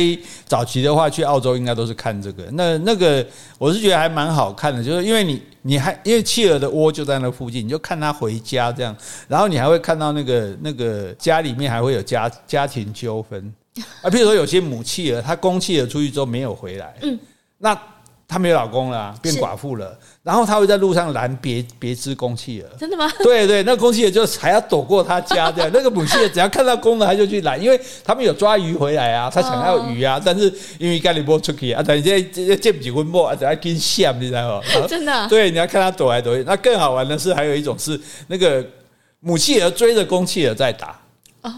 [SPEAKER 1] 早期的话去澳洲应该都是看这个，那那个我是觉得还蛮好看的，就是因为你你还因为企鹅的窝就在那附近，你就看它回家这样，然后你还会看到那个那个家里面还会有家家庭纠纷啊，譬如说有些母企鹅，它公企鹅出去之后没有回来，嗯，那。她没有老公了，啊，变寡妇了。然后她会在路上拦别别只公企鹅。
[SPEAKER 2] 真的吗？
[SPEAKER 1] 对对，那公企鹅就还要躲过她家这样。那个母企鹅只要看到公的，他就去拦，因为他们有抓鱼回来啊，他想要鱼啊。但是因为咖喱波出去啊，等一下见不起温波啊，等下跟笑，你知道吗？
[SPEAKER 2] 真的。
[SPEAKER 1] 对，你要看他躲来躲去。那更好玩的是，还有一种是那个母企鹅追着公企鹅在打。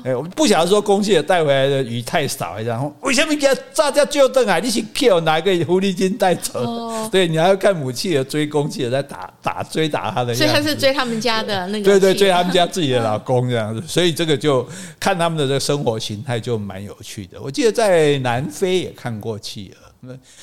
[SPEAKER 1] 哎，我不晓得说公企鹅带回来的鱼太少，然后为什么给它炸掉就等啊？你去 kill 拿个狐狸精带走？哦、对，你还要看母企鹅追公企鹅在打打追打它的，
[SPEAKER 2] 所以他是追他们家的那个，
[SPEAKER 1] 对对，追他们家自己的老公这样子，所以这个就看他们的这个生活形态就蛮有趣的。我记得在南非也看过企鹅。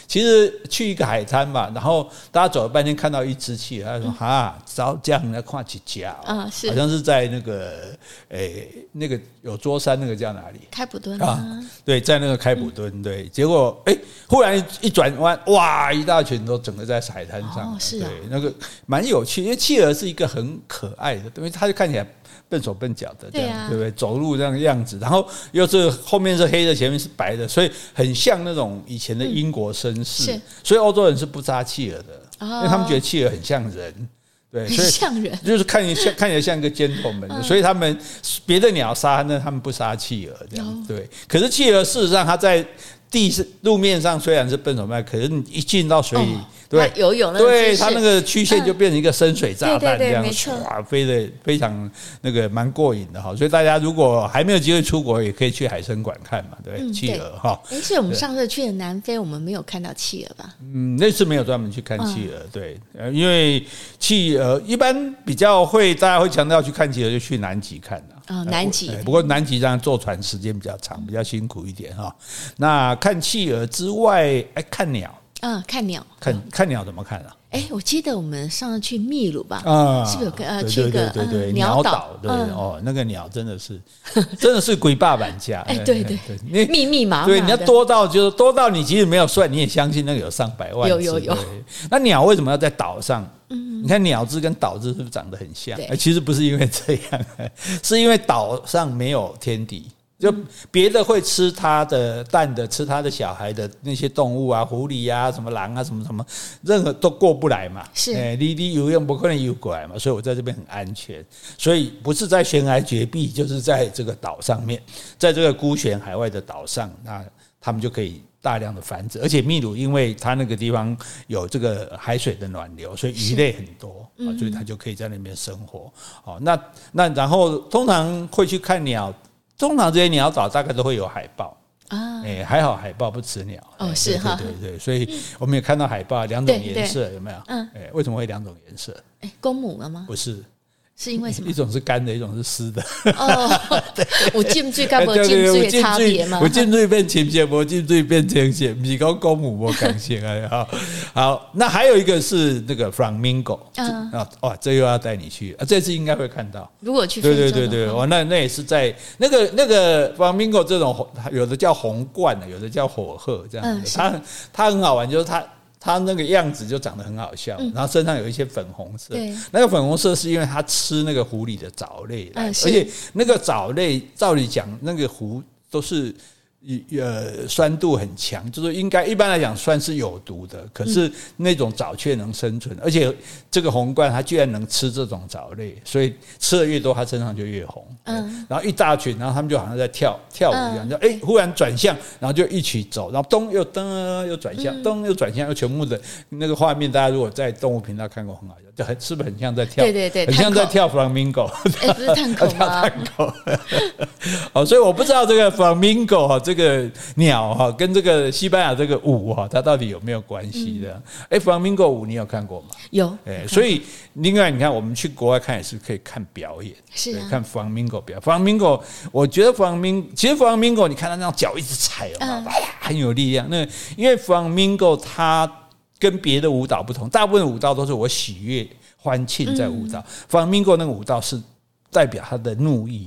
[SPEAKER 1] 其实去一个海滩嘛，然后大家走了半天，看到一只企鹅，他说：“哈，早这样来看几家啊？好像是在那个诶，那个有桌山，那个叫哪里？
[SPEAKER 2] 开普敦啊？
[SPEAKER 1] 对，在那个开普敦。对，结果诶，忽然一转弯，哇，一大群都整个在海滩上。是啊，对，那个蛮有趣，因为企鹅是一个很可爱的，因为它就看起来。”笨手笨脚的这样，对，啊、对不对？走路这样样子，然后又是后面是黑的，前面是白的，所以很像那种以前的英国绅士。嗯、所以欧洲人是不杀企鹅的因为他们觉得企鹅很像人。对，所以
[SPEAKER 2] 像人，
[SPEAKER 1] 就是看你像看起来像一个 gentleman，所以他们别的鸟杀，那他们不杀企鹅这样。对，可是企鹅事实上它在地是路面上虽然是笨手慢，可是你一进到水里。对，
[SPEAKER 2] 游泳那
[SPEAKER 1] 对它那个曲线就变成一个深水炸弹这样，
[SPEAKER 2] 唰
[SPEAKER 1] 飞的非常那个蛮过瘾的哈。所以大家如果还没有机会出国，也可以去海参馆看嘛，对，企鹅哈。
[SPEAKER 2] 而且我们上次去的南非，我们没有看到企鹅吧？
[SPEAKER 1] 嗯，那次没有专门去看企鹅，对，因为企鹅一般比较会大家会强调去看企鹅，就去南极看了
[SPEAKER 2] 啊，南极。
[SPEAKER 1] 不过南极这样坐船时间比较长，比较辛苦一点哈。那看企鹅之外，哎，看鸟。
[SPEAKER 2] 嗯，看鸟，
[SPEAKER 1] 看看鸟怎么看啊？
[SPEAKER 2] 哎，我记得我们上次去秘鲁吧，啊，是不是有个呃去个
[SPEAKER 1] 对对对鸟岛？对哦，那个鸟真的是真的是鬼爸爸家。
[SPEAKER 2] 哎，对对对，密密麻麻，
[SPEAKER 1] 对，你要多到就是多到你即使没有算，你也相信那个有上百万。
[SPEAKER 2] 有有有。
[SPEAKER 1] 那鸟为什么要在岛上？嗯，你看鸟字跟岛字是不是长得很像？哎，其实不是因为这样，是因为岛上没有天敌。就别的会吃它的蛋的，吃它的小孩的那些动物啊，狐狸啊，什么狼啊，什么什么，任何都过不来嘛。
[SPEAKER 2] 是，哎，
[SPEAKER 1] 离离游泳不可能游过来嘛，所以我在这边很安全。所以不是在悬崖绝壁，就是在这个岛上面，在这个孤悬海外的岛上，那他们就可以大量的繁殖。而且秘鲁因为它那个地方有这个海水的暖流，所以鱼类很多啊，所以它就可以在那边生活。哦，那那然后通常会去看鸟。通常这些鸟岛大概都会有海豹啊，哎，还好海豹不吃鸟
[SPEAKER 2] 哦，是哈，
[SPEAKER 1] 对对对，所以我们也看到海豹两种颜色，有没有？嗯，哎，为什么会两种颜色？
[SPEAKER 2] 哎，公母了吗？
[SPEAKER 1] 不是。
[SPEAKER 2] 是因为什么？
[SPEAKER 1] 一种是干的，一种是湿的。
[SPEAKER 2] 哦，有浸水跟无浸水的差别吗？
[SPEAKER 1] 有浸水变浅色，无浸水变浅色，不是讲公母无感性啊。好，好，那还有一个是那个 flamingo 啊，哇，这又要带你去啊，这次应该会看到。
[SPEAKER 2] 如果去，
[SPEAKER 1] 对对对对，哇，那那也是在那个那个 flamingo 这种，有的叫红冠的，有的叫火鹤这样子。它它很好玩，就是它。它那个样子就长得很好笑，然后身上有一些粉红色。那个粉红色是因为它吃那个湖里的藻类，而且那个藻类照理讲，那个湖都是。呃，酸度很强，就是应该一般来讲算是有毒的，可是那种藻却能生存，而且这个红冠它居然能吃这种藻类，所以吃的越多，它身上就越红。嗯，然后一大群，然后他们就好像在跳跳舞一样，就哎，忽然转向，然后就一起走，然后咚又噔又转向，咚又转向，又全部的那个画面，大家如果在动物频道看过，很好很是不是很像在跳？
[SPEAKER 2] 对对对，
[SPEAKER 1] 很像在跳 flamingo。
[SPEAKER 2] 哎，不是探口吗？探口。
[SPEAKER 1] 哦，所以我不知道这个 flamingo 哈这。个鸟哈跟这个西班牙这个舞哈，它到底有没有关系的？哎，flamingo 舞你有看过吗？
[SPEAKER 2] 有。
[SPEAKER 1] 哎，所以另外你看，我们去国外看也是可以看表演，
[SPEAKER 2] 是
[SPEAKER 1] 看 flamingo 表演。flamingo，我觉得 flamingo 其实 flamingo 你看它那种脚一直踩，很有力量。那因为 flamingo 它跟别的舞蹈不同，大部分舞蹈都是我喜悦欢庆在舞蹈，flamingo 那个舞蹈是代表他的怒意，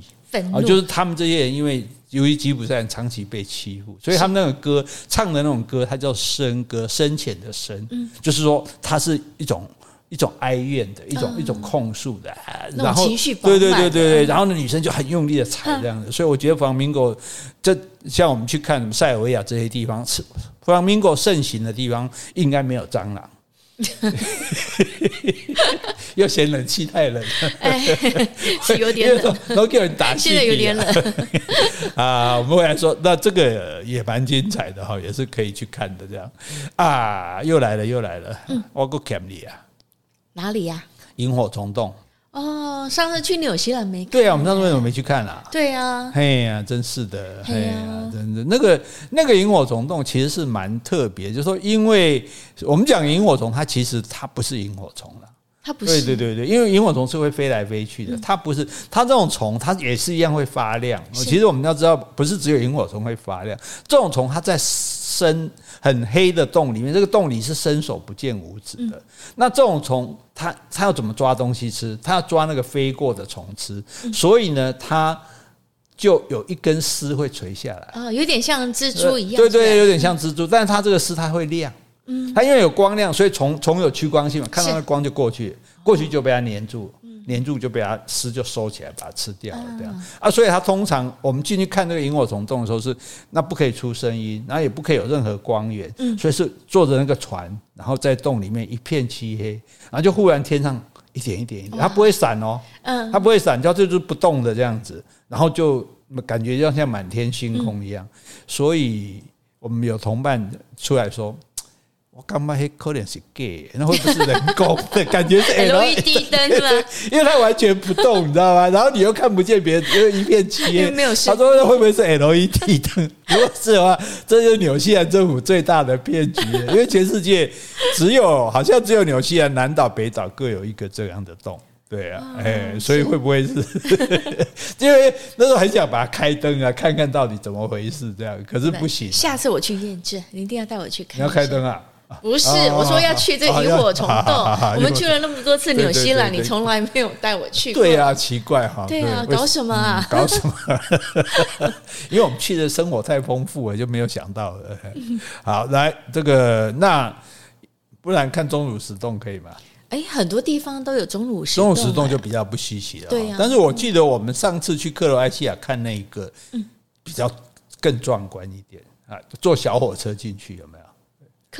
[SPEAKER 1] 啊，就是他们这些人因为。由于吉普赛人长期被欺负，所以他们那个歌唱的那种歌，它叫深歌，深浅的深，嗯，就是说它是一种一种哀怨的，一种一种控诉的，然后
[SPEAKER 2] 情绪
[SPEAKER 1] 对对对对对，然后呢，女生就很用力的踩这样子，所以我觉得 Flamingo 这像我们去看什么塞尔维亚这些地方，是 Flamingo 盛行的地方，应该没有蟑螂。又嫌冷气太冷，
[SPEAKER 2] 哎，是有点冷，
[SPEAKER 1] 然后给人打气，
[SPEAKER 2] 现在有点冷。
[SPEAKER 1] 啊。我们回来说，那这个也蛮精彩的哈，也是可以去看的。这样。啊，又来了，又来了。我个 cam 里啊，
[SPEAKER 2] 哪里呀？
[SPEAKER 1] 萤火虫洞。
[SPEAKER 2] 哦，上次去纽西兰没看？
[SPEAKER 1] 对啊，我们上次为什么没去看啊？
[SPEAKER 2] 对啊，
[SPEAKER 1] 嘿呀，真是的，嘿呀，真的，那个那个萤火虫洞其实是蛮特别，就是说，因为我们讲萤火虫，它其实它不是萤火虫了，
[SPEAKER 2] 它不是，
[SPEAKER 1] 对对对对，因为萤火虫是会飞来飞去的，它不是，它这种虫它也是一样会发亮。其实我们要知道，不是只有萤火虫会发亮，这种虫它在深很黑的洞里面，这个洞里是伸手不见五指的。那这种虫。它它要怎么抓东西吃？它要抓那个飞过的虫吃，所以呢，它就有一根丝会垂下来
[SPEAKER 2] 啊，有点像蜘蛛一样。
[SPEAKER 1] 对对，有点像蜘蛛，但是它这个丝它会亮，嗯，它因为有光亮，所以虫虫有趋光性嘛，看到那光就过去，过去就被它粘住。黏住就被它吃就收起来，把它吃掉了这样。啊。所以它通常我们进去看那个萤火虫洞的时候是，那不可以出声音，然后也不可以有任何光源，所以是坐着那个船，然后在洞里面一片漆黑，然后就忽然天上一点一点一点，它不会闪哦，嗯。它不会闪，叫就是不动的这样子，然后就感觉就像满天星空一样，所以我们有同伴出来说。我干嘛？黑可能是 gay，那会不会是人工的？感觉是
[SPEAKER 2] LED 灯是吧？
[SPEAKER 1] 因为它完全不动，你知道吗？然后你又看不见别人，因为一片漆黑。
[SPEAKER 2] 没有。
[SPEAKER 1] 他说会不会是 LED 灯？如果是的话，这就是纽西兰政府最大的骗局。因为全世界只有好像只有纽西兰南岛、北岛各有一个这样的洞。对啊，哎，所以会不会是？因为那时候很想把它开灯啊，看看到底怎么回事这样，可是不行。
[SPEAKER 2] 下次我去验证，你一定要带我去看。
[SPEAKER 1] 你要开灯啊？
[SPEAKER 2] 不是，我说要去这萤火虫洞。我们去了那么多次纽西兰，你从来没有带我去过。
[SPEAKER 1] 对呀，奇怪哈。
[SPEAKER 2] 对啊，搞什么啊？
[SPEAKER 1] 搞什么？因为我们去的生活太丰富了，就没有想到了。好，来这个那不然看钟乳石洞可以吗？
[SPEAKER 2] 哎，很多地方都有钟乳石。
[SPEAKER 1] 钟乳石洞就比较不稀奇了。
[SPEAKER 2] 对呀。
[SPEAKER 1] 但是我记得我们上次去克罗埃西亚看那个，比较更壮观一点啊，坐小火车进去有没有？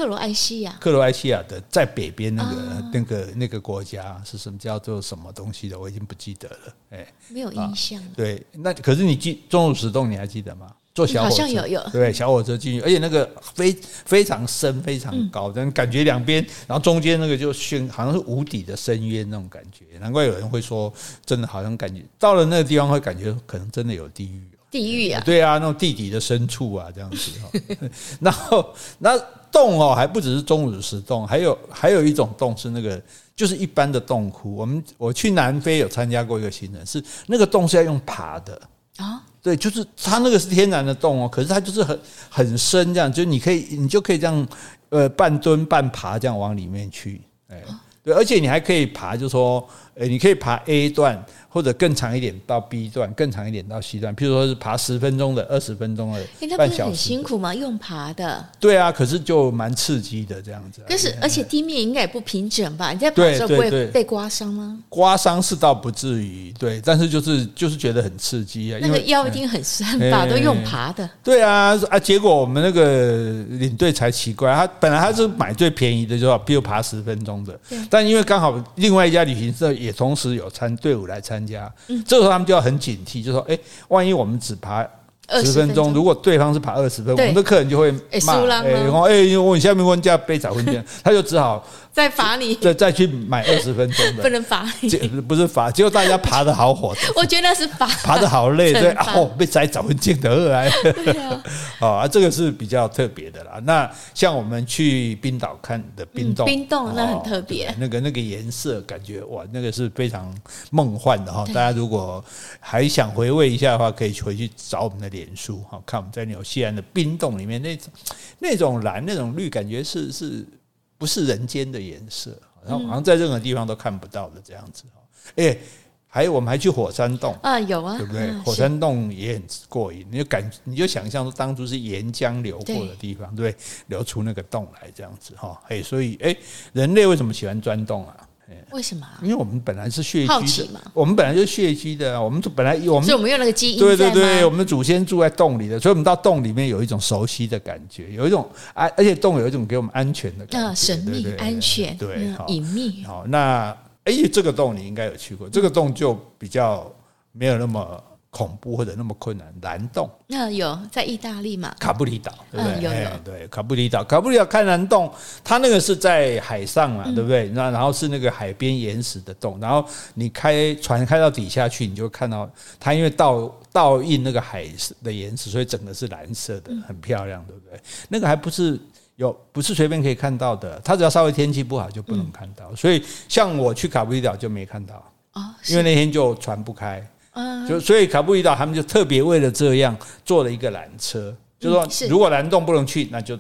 [SPEAKER 2] 克罗埃西亚，
[SPEAKER 1] 克罗埃西亚的在北边那个、哦、那个那个国家是什么叫做什么东西的？我已经不记得了。哎，
[SPEAKER 2] 没有印象、啊。
[SPEAKER 1] 对，那可是你记钟乳石洞，你还记得吗？坐小火车，好像
[SPEAKER 2] 有有。
[SPEAKER 1] 对，小火车进去，而且那个非非常深、非常高，但感觉两边，然后中间那个就悬，好像是无底的深渊那种感觉。难怪有人会说，真的好像感觉到了那个地方，会感觉可能真的有地狱。
[SPEAKER 2] 地狱啊！
[SPEAKER 1] 对啊，那种地底的深处啊，这样子。然后那。洞哦，还不只是钟乳石洞，还有还有一种洞是那个，就是一般的洞窟。我们我去南非有参加过一个行程，是那个洞是要用爬的啊，对，就是它那个是天然的洞哦，可是它就是很很深，这样就你可以你就可以这样呃半蹲半爬这样往里面去，哎，对，而且你还可以爬，就是说，诶，你可以爬 A 段。或者更长一点到 B 段，更长一点到 C 段。譬如说是爬十分钟的、二十分钟的、半小时的。那不是很辛
[SPEAKER 2] 苦吗？用爬的。
[SPEAKER 1] 对啊，可是就蛮刺激的这样子。
[SPEAKER 2] 可是，而且地面应该也不平整吧？你在爬的时候不会被刮伤吗？
[SPEAKER 1] 刮伤是倒不至于，对，但是就是就是觉得很刺激啊。
[SPEAKER 2] 那个腰一定很酸吧？都用爬的。
[SPEAKER 1] 对啊啊！结果我们那个领队才奇怪，他本来他是买最便宜的，就比如爬十分钟的，但因为刚好另外一家旅行社也同时有参队伍来参。参加，这时候他们就要很警惕，就说：“哎，万一我们只爬十分钟，如果对方是爬二十分，我们的客人就会骂，哎，然后哎，我下面问价杯早婚店，他就只好。”
[SPEAKER 2] 再罚你，
[SPEAKER 1] 再再去买二十分钟的，
[SPEAKER 2] 不能罚你，
[SPEAKER 1] 不是罚，结果大家爬得好火的，
[SPEAKER 2] 我觉得是罚，
[SPEAKER 1] 爬得好累，对，哦，被摘早婚镜的来，啊，这个是比较特别的啦。那像我们去冰岛看的冰洞，
[SPEAKER 2] 冰洞那很特别，
[SPEAKER 1] 那个那个颜色感觉哇，那个是非常梦幻的哈。大家如果还想回味一下的话，可以回去找我们的脸书哈，看我们在纽西兰的冰洞里面那种那种蓝那种绿，感觉是是。不是人间的颜色，然后好像在任何地方都看不到的这样子哈。哎，还有我们还去火山洞
[SPEAKER 2] 啊，有啊，
[SPEAKER 1] 对不对？火山洞也很过瘾，你就感你就想象说当初是岩浆流过的地方，对，流出那个洞来这样子哈。哎，所以哎，人类为什么喜欢钻洞啊？
[SPEAKER 2] 为什么？
[SPEAKER 1] 因为我们本来是穴居的，我们本来就是穴居的，我们本来我们，
[SPEAKER 2] 所以我们用那个基因，
[SPEAKER 1] 对对对，我们的祖先住在洞里的，所以我们到洞里面有一种熟悉的感觉，有一种安，而且洞有一种给我们安全的感觉，
[SPEAKER 2] 神秘、安全、对隐秘。
[SPEAKER 1] 好，那哎，这个洞你应该有去过，这个洞就比较没有那么。恐怖或者那么困难，蓝洞
[SPEAKER 2] 那有在意大利嘛？
[SPEAKER 1] 卡布里岛对不对？
[SPEAKER 2] 有有
[SPEAKER 1] 对卡布里岛，卡布里岛看蓝洞，它那个是在海上嘛，对不对？那然后是那个海边岩石的洞，然后你开船开到底下去，你就看到它，因为倒倒映那个海的岩石，所以整个是蓝色的，很漂亮，对不对？那个还不是有，不是随便可以看到的，它只要稍微天气不好就不能看到。所以像我去卡布里岛就没看到啊，因为那天就船不开。就所以卡布里岛他们就特别为了这样做了一个缆车，就说如果蓝洞不能去，那就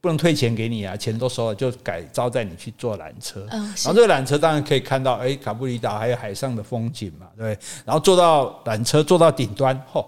[SPEAKER 1] 不能退钱给你啊，钱都收了，就改招待你去坐缆车。然后这个缆车当然可以看到，哎，卡布里岛还有海上的风景嘛，对。然后坐到缆车坐到顶端，嚯，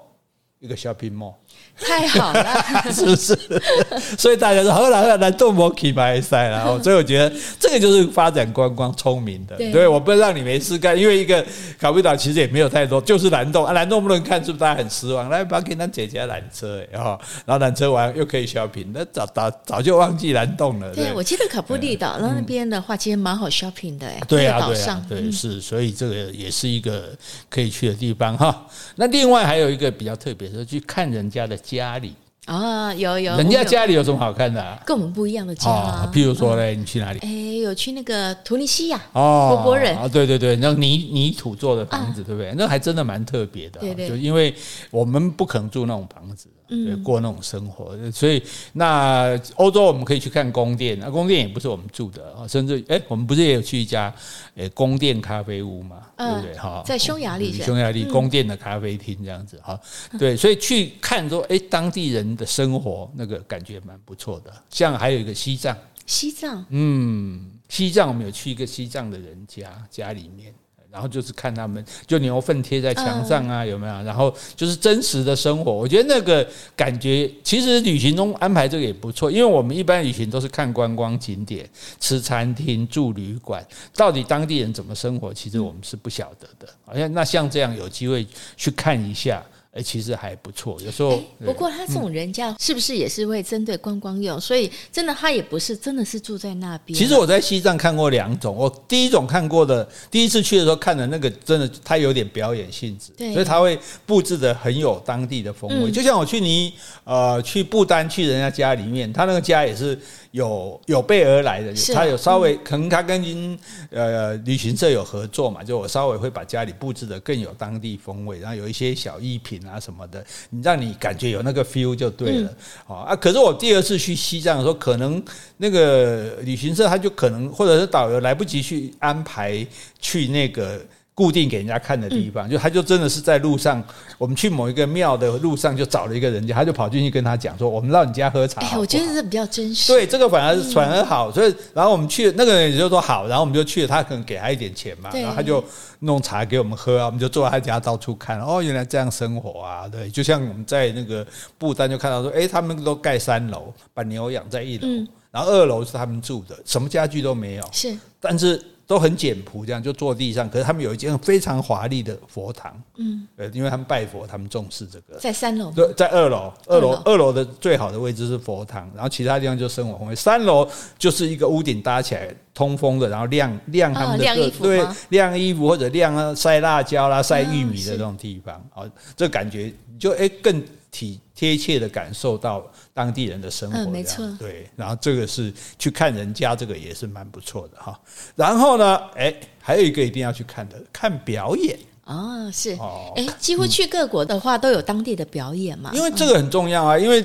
[SPEAKER 1] 一个 shopping mall。
[SPEAKER 2] 太好了，
[SPEAKER 1] 是不是？所以大家说好了，好了，来动摩去买塞了。所以我觉得这个就是发展观光聪明的。对，我不能让你没事干，因为一个卡布岛其实也没有太多，就是蓝洞啊，蓝洞不能看，是不是大家很失望？来，把给他姐姐缆车，然后然后缆车完又可以 shopping，那早早早就忘记蓝洞了。
[SPEAKER 2] 对，我记得卡布里岛那边的话，其实蛮好 shopping 的哎。
[SPEAKER 1] 对啊，对啊，对，是，所以这个也是一个可以去的地方哈。那另外还有一个比较特别的，去看人家的家里。
[SPEAKER 2] 啊，有有，
[SPEAKER 1] 人家家里有什么好看的？啊？
[SPEAKER 2] 跟我们不一样的家，啊。
[SPEAKER 1] 譬如说嘞，你去哪里？
[SPEAKER 2] 哎，有去那个突尼西亚哦，波波人
[SPEAKER 1] 啊，对对对，那泥泥土做的房子，对不对？那还真的蛮特别的。对对，就因为我们不可能住那种房子。嗯，过那种生活，所以那欧洲我们可以去看宫殿，那宫殿也不是我们住的啊，甚至哎，我们不是也有去一家诶宫殿咖啡屋嘛，对不对？哈，
[SPEAKER 2] 在匈牙利，
[SPEAKER 1] 匈牙利宫殿的咖啡厅这样子哈，对，所以去看说哎，当地人的生活那个感觉蛮不错的。像还有一个西藏，
[SPEAKER 2] 西藏，
[SPEAKER 1] 嗯，西藏我们有去一个西藏的人家家里面。然后就是看他们，就牛粪贴在墙上啊，有没有？然后就是真实的生活，我觉得那个感觉，其实旅行中安排这个也不错，因为我们一般旅行都是看观光景点、吃餐厅、住旅馆，到底当地人怎么生活，其实我们是不晓得的。好像那像这样有机会去看一下。哎，其实还不错。有时候，
[SPEAKER 2] 不过他这种人家是不是也是会针对观光用？所以真的他也不是真的是住在那边。
[SPEAKER 1] 其实我在西藏看过两种，我第一种看过的，第一次去的时候看的那个，真的他有点表演性质，所以他会布置的很有当地的风味。就像我去尼呃去不丹去人家家里面，他那个家也是。有有备而来的，他有稍微可能他跟呃旅行社有合作嘛，就我稍微会把家里布置的更有当地风味，然后有一些小艺品啊什么的，你让你感觉有那个 feel 就对了。啊，可是我第二次去西藏的时候，可能那个旅行社他就可能或者是导游来不及去安排去那个。固定给人家看的地方，就他就真的是在路上，我们去某一个庙的路上就找了一个人家，他就跑进去跟他讲说：“我们到你家喝茶。”哎，
[SPEAKER 2] 我觉得这比较真实。
[SPEAKER 1] 对，这个反而反而好，所以然后我们去，那个人也就说好，然后我们就去了，他可能给他一点钱嘛，然后他就弄茶给我们喝啊，我们就坐在他家到处看，哦，原来这样生活啊，对，就像我们在那个布丹就看到说，哎，他们都盖三楼，把牛养在一楼，然后二楼是他们住的，什么家具都没有，是，但是。都很简朴，这样就坐地上。可是他们有一间非常华丽的佛堂，嗯，呃，因为他们拜佛，他们重视这个。
[SPEAKER 2] 在三楼，
[SPEAKER 1] 对，在二楼，二楼，二楼的最好的位置是佛堂，然后其他地方就生活风味。三楼就是一个屋顶搭起来通风的，然后晾晾他们的
[SPEAKER 2] 晾衣服，
[SPEAKER 1] 对，晾衣服或者晾晒辣椒啦、晒玉米的这种地方，啊，这感觉就诶更体贴切的感受到。当地人的生活，没错，对，然后这个是去看人家，这个也是蛮不错的哈。然后呢，哎，还有一个一定要去看的，看表演
[SPEAKER 2] 哦，是哦，哎，几乎去各国的话都有当地的表演嘛，
[SPEAKER 1] 因为这个很重要啊，因为。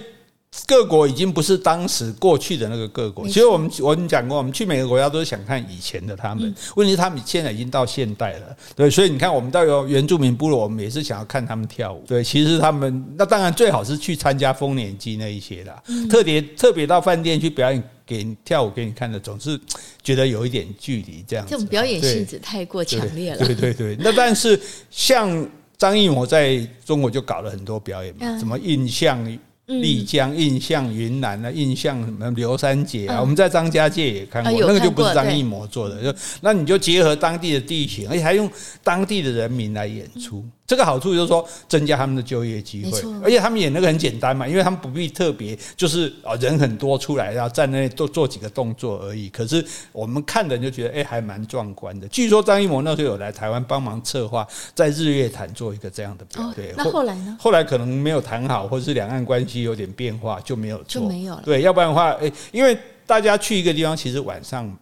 [SPEAKER 1] 各国已经不是当时过去的那个各国。其实我们我们讲过，我们去每个国家都是想看以前的他们。问题是他们现在已经到现代了，对，所以你看，我们到有原住民部落，我们也是想要看他们跳舞。对，其实他们那当然最好是去参加丰年祭那一些的，特别特别到饭店去表演给你跳舞给你看的，总是觉得有一点距离这样子。
[SPEAKER 2] 这种表演性质太过强烈了。
[SPEAKER 1] 对对对，那但是像张艺谋在中国就搞了很多表演嘛，什么印象。丽江印象云南啊，印象什么刘三姐啊，我们在张家界也看过，那个就不是张艺谋做的，就那你就结合当地的地形，而且还用当地的人民来演出。这个好处就是说增加他们的就业机会，而且他们演那个很简单嘛，因为他们不必特别就是啊人很多出来，然后站那里做做几个动作而已。可是我们看的人就觉得哎还蛮壮观的。据说张艺谋那时候有来台湾帮忙策划，在日月潭做一个这样的表演。
[SPEAKER 2] 那后来呢？
[SPEAKER 1] 后来可能没有谈好，或者是两岸关系有点变化，就没有做，
[SPEAKER 2] 就没有了。
[SPEAKER 1] 对，要不然的话，哎，因为大家去一个地方，其实晚上。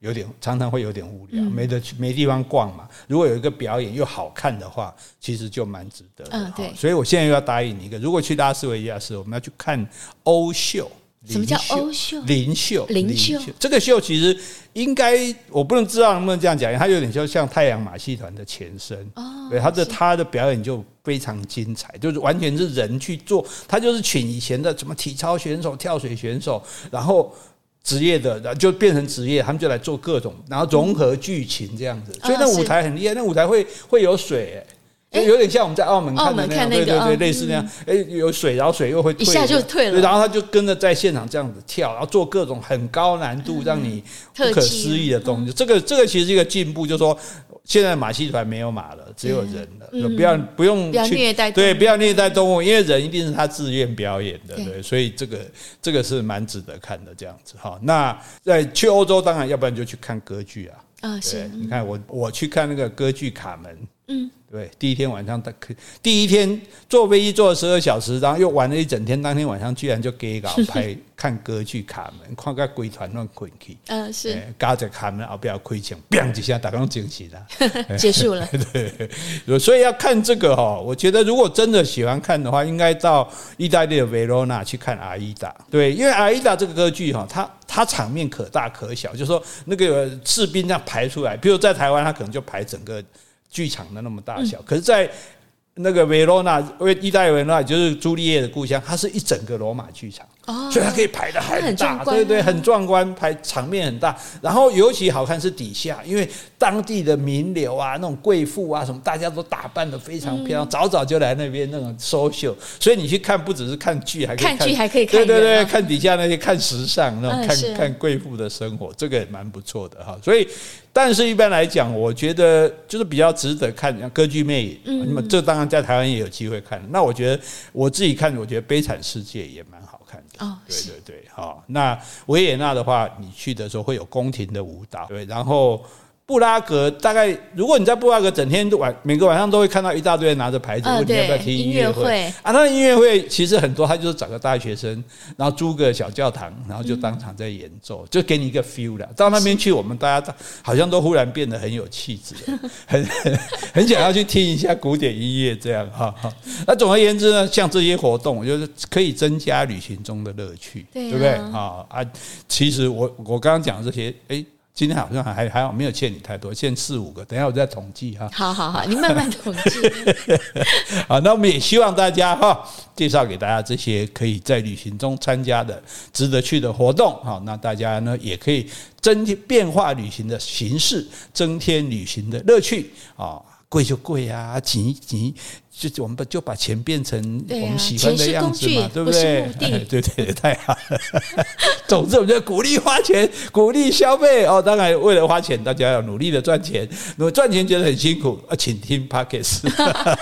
[SPEAKER 1] 有点常常会有点无聊，没得去没地方逛嘛。如果有一个表演又好看的话，其实就蛮值得的。嗯，对。所以我现在又要答应你一个，如果去拉斯维加斯，我们要去看欧秀。
[SPEAKER 2] 什么叫欧秀？
[SPEAKER 1] 灵秀。
[SPEAKER 2] 灵秀。
[SPEAKER 1] 这个秀其实应该我不能知道能不能这样讲，它有点就像太阳马戏团的前身。哦。对，它的它的表演就非常精彩，就是完全是人去做，他就是请以前的什么体操选手、跳水选手，然后。职业的，然后就变成职业，他们就来做各种，然后融合剧情这样子，所以那舞台很厉害，那舞台会会有水，就有点像我们在澳门看的那样，
[SPEAKER 2] 那个、
[SPEAKER 1] 对对对，类似那样。哎、嗯，有水，然后水又会退，
[SPEAKER 2] 一下就退了。
[SPEAKER 1] 然后他就跟着在现场这样子跳，然后做各种很高难度让你不可思议的东西。这个这个其实是一个进步，就是说现在马戏团没有马了，只有人了，嗯、不要不用去
[SPEAKER 2] 虐待
[SPEAKER 1] 对，不要虐待动物，因为人一定是他自愿表演的，对，对，所以这个这个是蛮值得看的这样子哈。那在去欧洲，当然要不然就去看歌剧啊。啊，是，你看我我去看那个歌剧《卡门》，嗯。对，第一天晚上他可第一天坐飞机坐了十二小时，然后又玩了一整天。当天晚上居然就给搞拍 看歌剧《卡门》，看个鬼团乱滚去。嗯，是。嘎着卡门，后不要亏钱，砰几下打刚惊喜了，
[SPEAKER 2] 结束了。
[SPEAKER 1] 对，所以要看这个哈，我觉得如果真的喜欢看的话，应该到意大利的维罗纳去看《阿依达》。对，因为《阿依达》这个歌剧哈，它它场面可大可小，就是说那个士兵这样排出来，比如在台湾，他可能就排整个。剧场的那么大小，可是，在那个维罗纳，维意大利维罗纳就是朱丽叶的故乡，它是一整个罗马剧场。所以它可以排的很大，很对对，很壮观，排场面很大。然后尤其好看是底下，因为当地的名流啊，那种贵妇啊什么，大家都打扮的非常漂亮，早早就来那边那种 social。所以你去看，不只是看剧，还可以看
[SPEAKER 2] 剧，还可以看
[SPEAKER 1] 对对对，看底下那些看时尚那种，看看贵妇的生活，这个也蛮不错的哈。所以，但是一般来讲，我觉得就是比较值得看，像歌剧魅影，那么这当然在台湾也有机会看。那我觉得我自己看，我觉得《悲惨世界》也蛮好。哦，对对对，好，那维也纳的话，你去的时候会有宫廷的舞蹈，对，然后。布拉格大概，如果你在布拉格整天晚每个晚上都会看到一大堆人拿着牌子问你要不要听音乐会啊？那音乐会其实很多，他就是找个大学生，然后租个小教堂，然后就当场在演奏，就给你一个 feel 了。到那边去，我们大家好像都忽然变得很有气质，很很很想要去听一下古典音乐这样哈。那总而言之呢，像这些活动，我觉得可以增加旅行中的乐趣，对不对啊？啊，其实我我刚刚讲的这些，哎。今天好像还还好，没有欠你太多，欠四五个。等一下我再统计哈。
[SPEAKER 2] 好好好，你慢慢 统计。
[SPEAKER 1] 好，那我们也希望大家哈，介绍给大家这些可以在旅行中参加的值得去的活动。好，那大家呢也可以增添变化旅行的形式，增添旅行的乐趣啊。贵就贵啊，挤挤。就我们把就把钱变成我们喜欢的样子嘛，对不 对？对对，太好了。总之，我们就鼓励花钱，鼓励消费哦。当然，为了花钱，大家要努力的赚钱。如果赚钱觉得很辛苦，啊，请听 Podcast。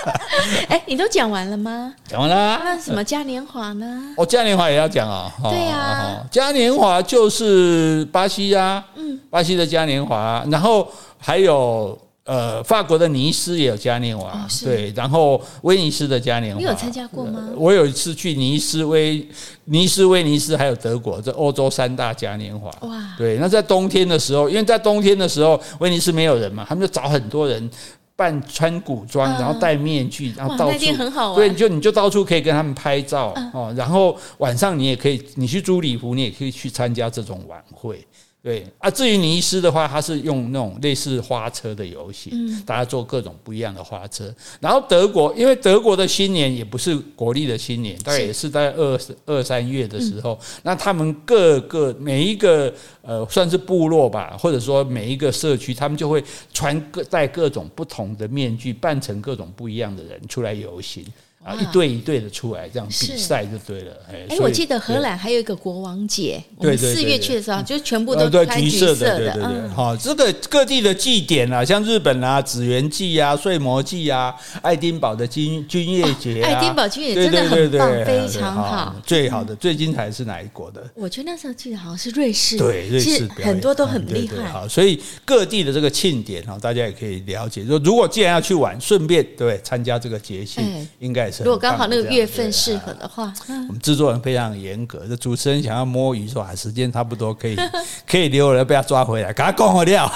[SPEAKER 2] 哎，你都讲完了吗？
[SPEAKER 1] 讲完了。
[SPEAKER 2] 那什么嘉年华呢？
[SPEAKER 1] 哦，嘉年华也要讲啊。
[SPEAKER 2] 对啊，
[SPEAKER 1] 嘉年华就是巴西啊，嗯，巴西的嘉年华，然后还有。呃，法国的尼斯也有嘉年华，哦、对，然后威尼斯的嘉年华，
[SPEAKER 2] 你有参加过吗？
[SPEAKER 1] 呃、我有一次去尼斯、威尼斯、威尼斯，还有德国，这欧洲三大嘉年华。哇，对，那在冬天的时候，因为在冬天的时候，威尼斯没有人嘛，他们就找很多人扮穿古装，然后戴面具，然后到处
[SPEAKER 2] 很好玩，
[SPEAKER 1] 对，就你就到处可以跟他们拍照哦。然后晚上你也可以，你去租礼服，你也可以去参加这种晚会。对啊，至于尼斯的话，它是用那种类似花车的游戏，嗯，大家做各种不一样的花车。然后德国，因为德国的新年也不是国历的新年，大概也是在二二三月的时候，那他们各个每一个呃，算是部落吧，或者说每一个社区，他们就会穿各戴各种不同的面具，扮成各种不一样的人出来游行。啊，一队一队的出来这样比赛就对了。
[SPEAKER 2] 哎，我记得荷兰还有一个国王节，我们四月去的时候就全部都穿橘色的。对对对，好，这个各地的祭典啊，像日本啊，紫元祭啊，睡魔祭啊，爱丁堡的军军乐节，爱丁堡军乐真的很棒，非常好。
[SPEAKER 1] 最好的、最精彩的是哪一国的？
[SPEAKER 2] 我觉得那时候记得好像是瑞士，
[SPEAKER 1] 对，瑞士
[SPEAKER 2] 很多都很厉害。
[SPEAKER 1] 好，所以各地的这个庆典啊，大家也可以了解。说如果既然要去玩，顺便对参加这个节庆，应该
[SPEAKER 2] 如果刚好那个月份适合的话，
[SPEAKER 1] 我们制作人非常严格。这主持人想要摸鱼说啊，时间差不多可以 可以留了，不要抓回来，赶快关我掉。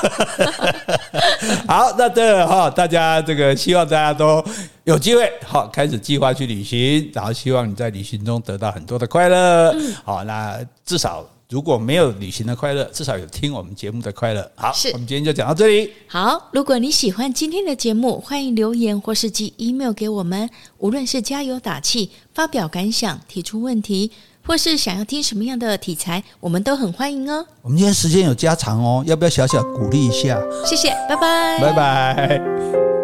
[SPEAKER 1] 好，那这个哈，大家这个希望大家都有机会好开始计划去旅行，然后希望你在旅行中得到很多的快乐。好，那至少。如果没有旅行的快乐，至少有听我们节目的快乐。好，我们今天就讲到这里。
[SPEAKER 2] 好，如果你喜欢今天的节目，欢迎留言或是寄 email 给我们。无论是加油打气、发表感想、提出问题，或是想要听什么样的题材，我们都很欢迎哦。
[SPEAKER 1] 我们今天时间有加长哦，要不要小小鼓励一下？
[SPEAKER 2] 谢谢，拜拜，
[SPEAKER 1] 拜拜。